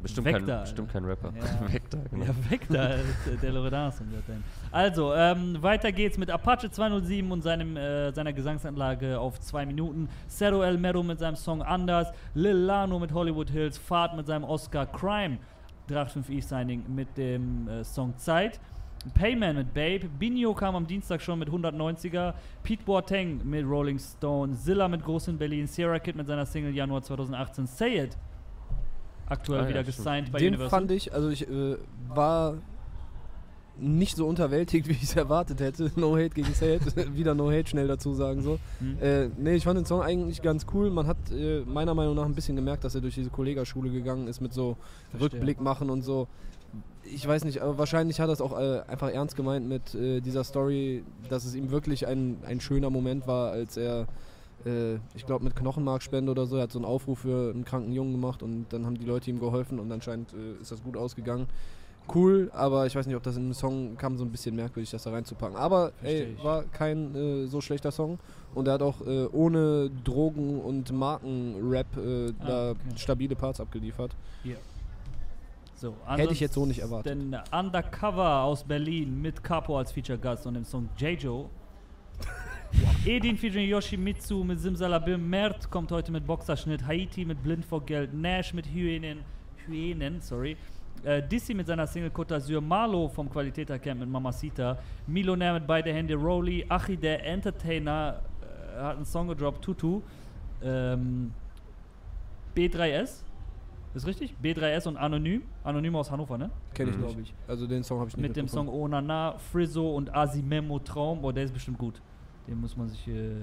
Bestimmt, Vector, kein, bestimmt kein Rapper. Ja. Vector, genau. Ja, da, ist, der Loredans und dann. Also, ähm, weiter geht's mit Apache 207 und seinem, äh, seiner Gesangsanlage auf zwei Minuten. Cero El Mero mit seinem Song Anders. Lil Lano mit Hollywood Hills. Fahrt mit seinem Oscar Crime. 385 E-Signing mit dem äh, Song Zeit. Payman mit Babe. Binho kam am Dienstag schon mit 190er. Pete Boateng mit Rolling Stone. Zilla mit Groß in Berlin. Sierra Kid mit seiner Single Januar 2018. Say It. Aktuell Ah ja, wieder gesigned bei Den Universal. fand ich, also ich äh, war nicht so unterwältigt, wie ich es erwartet hätte. No Hate gegen It. Wieder No Hate schnell dazu sagen so. Hm. Äh, nee, ich fand den Song eigentlich ganz cool. Man hat äh, meiner Meinung nach ein bisschen gemerkt, dass er durch diese Kollegaschule gegangen ist mit so Verstehe. Rückblick machen und so. Ich weiß nicht, aber wahrscheinlich hat er es auch äh, einfach ernst gemeint mit äh, dieser Story, dass es ihm wirklich ein, ein schöner Moment war, als er, äh, ich glaube, mit Knochenmarkspende oder so, er hat so einen Aufruf für einen kranken Jungen gemacht und dann haben die Leute ihm geholfen und anscheinend äh, ist das gut ausgegangen. Cool, aber ich weiß nicht, ob das in einem Song kam so ein bisschen merkwürdig, das da reinzupacken. Aber ey, war kein äh, so schlechter Song und er hat auch äh, ohne Drogen- und Markenrap äh, Ah, da okay. stabile Parts abgeliefert. So, Hätte ich jetzt so nicht erwartet. Denn Undercover aus Berlin mit Capo als Feature-Gast und dem Song J-Joe. Edin featuring Yoshimitsu mit Simsalabim. Mert kommt heute mit Boxerschnitt. Haiti mit Blind vor Geld. Nash mit Hyänen. Hyänen, sorry. Äh, Dizzy mit seiner Single Côte d'Azur. Marlo vom Qualitätercamp mit Mamacita. Millionär mit beide Hände. Rolly. Achi der Entertainer äh, hat einen Song gedroppt. Tutu. Ähm, B3S. Ist richtig? B3S und Anonym. Anonym aus Hannover, ne? Kenne ich Mhm. nicht. Glaube ich. Also den Song habe ich nicht Mit dem Song mitbekommen. Oh Nana, Frizzo und Asimemo Traum. Boah, der ist bestimmt gut. Den muss man sich. Äh,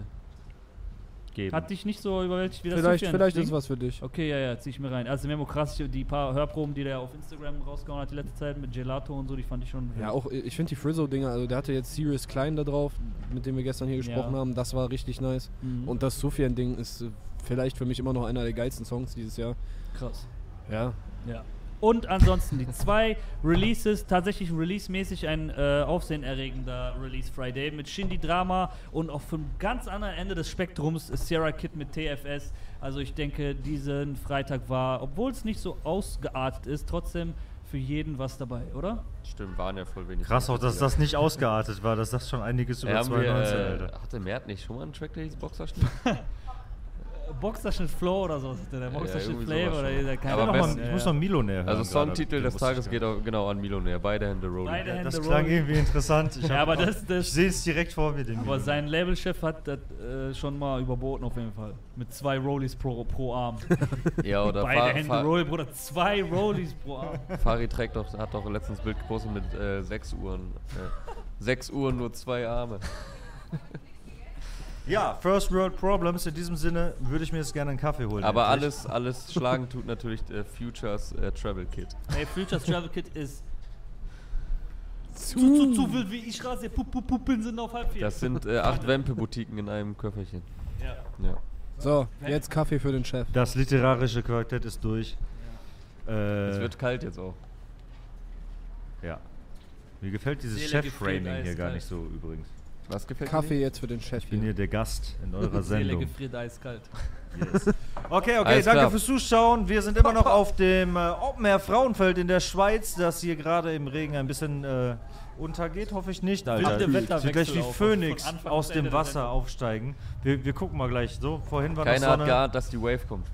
Geben. hat dich nicht so überwältigt wie das Vielleicht, Sufjan vielleicht ist es was für dich. Okay, ja, ja, zieh ich mir rein. Asimemo krass, die paar Hörproben, die der auf Instagram rausgehauen hat die letzte Zeit mit Gelato und so, die fand ich schon. Ja, auch ich finde die Frizzo-Dinger, also der hatte jetzt Sirius Klein da drauf, mit dem wir gestern hier gesprochen Ja. haben, das war richtig nice. Mhm. Und das Sufjan-Ding ist äh, vielleicht für mich immer noch einer der geilsten Songs dieses Jahr. krass. Ja. Ja. Und ansonsten die zwei Releases, tatsächlich release-mäßig ein äh, aufsehenerregender Release Friday mit Shindy Drama und auch vom ganz anderen Ende des Spektrums ist Sierra Kid mit TFS. Also ich denke, diesen Freitag war, obwohl es nicht so ausgeartet ist, trotzdem für jeden was dabei, oder? Stimmt, waren ja voll wenig. Krass auch, dass das nicht ausgeartet war. Das sagt schon einiges über Ja, haben wir, 2019, äh, Alter. hatte Mert nicht schon mal einen Track, der hieß Boxerschnitt? Flow oder so, der Boxerschnitt Flavor oder dieser keine Aber Ich, Ahnung. noch best- mal, ich muss noch Millionär hören. Also. Songtitel des Tages geht auch genau an Millionär. Beide Hände Rolling. Beide Hände Das klang irgendwie interessant. Ich, Ja, ich sehe es direkt vor mir. Den Aber Millionär. sein Labelchef hat das äh, schon mal überboten auf jeden Fall. Mit zwei Rollies pro, pro Arm. Ja, oder Beide Fa Hände Fa Roll, Bruder. Zwei Rollies pro Arm. Fari trägt doch, hat doch letztens Bild gepostet mit äh, sechs Uhren. Äh, sechs Uhren, nur zwei Arme. Ja, First World Problems. In diesem Sinne würde ich mir jetzt gerne einen Kaffee holen. Aber endlich. alles, alles schlagen tut natürlich äh, Futures äh, Travel Kit. Ey, Futures Travel Kit ist zu, zu, zu wild wie ich rase. Pup, pup, Puppen sind auf halb vier. Das sind äh, acht Wempe-Boutiquen in einem Köfferchen. ja. Ja. So, jetzt Kaffee für den Chef. Das literarische Quartett ist durch. Äh, Es wird kalt jetzt auch. ja. Mir gefällt dieses Chef-Framing hier gar nicht so übrigens. Was gefällt Kaffee jetzt für den Chef Ich bin hier. der Gast in eurer Seele Sendung. gefriert eiskalt. Yes. Okay, okay, Alles danke klar. fürs Zuschauen. Wir sind immer noch auf dem äh, Open Air Frauenfeld in der Schweiz, das hier gerade im Regen ein bisschen äh, untergeht, hoffe ich nicht, Alter. Sieht gleich wie Phönix Anfang aus dem Wasser aufsteigen. Wir, wir gucken mal gleich. So, vorhin war Keiner noch hat Sonne. geahnt, dass die Wave kommt.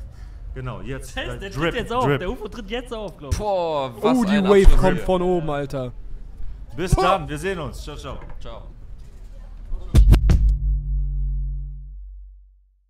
Genau, jetzt. Der, äh, der drip, tritt jetzt auf. drip. Der UFO tritt jetzt auf, glaube ich. Boah, was Oh, die ein Wave Abschluss. kommt von oben, Alter. Bis dann, wir sehen uns. Ciao, ciao. Ciao.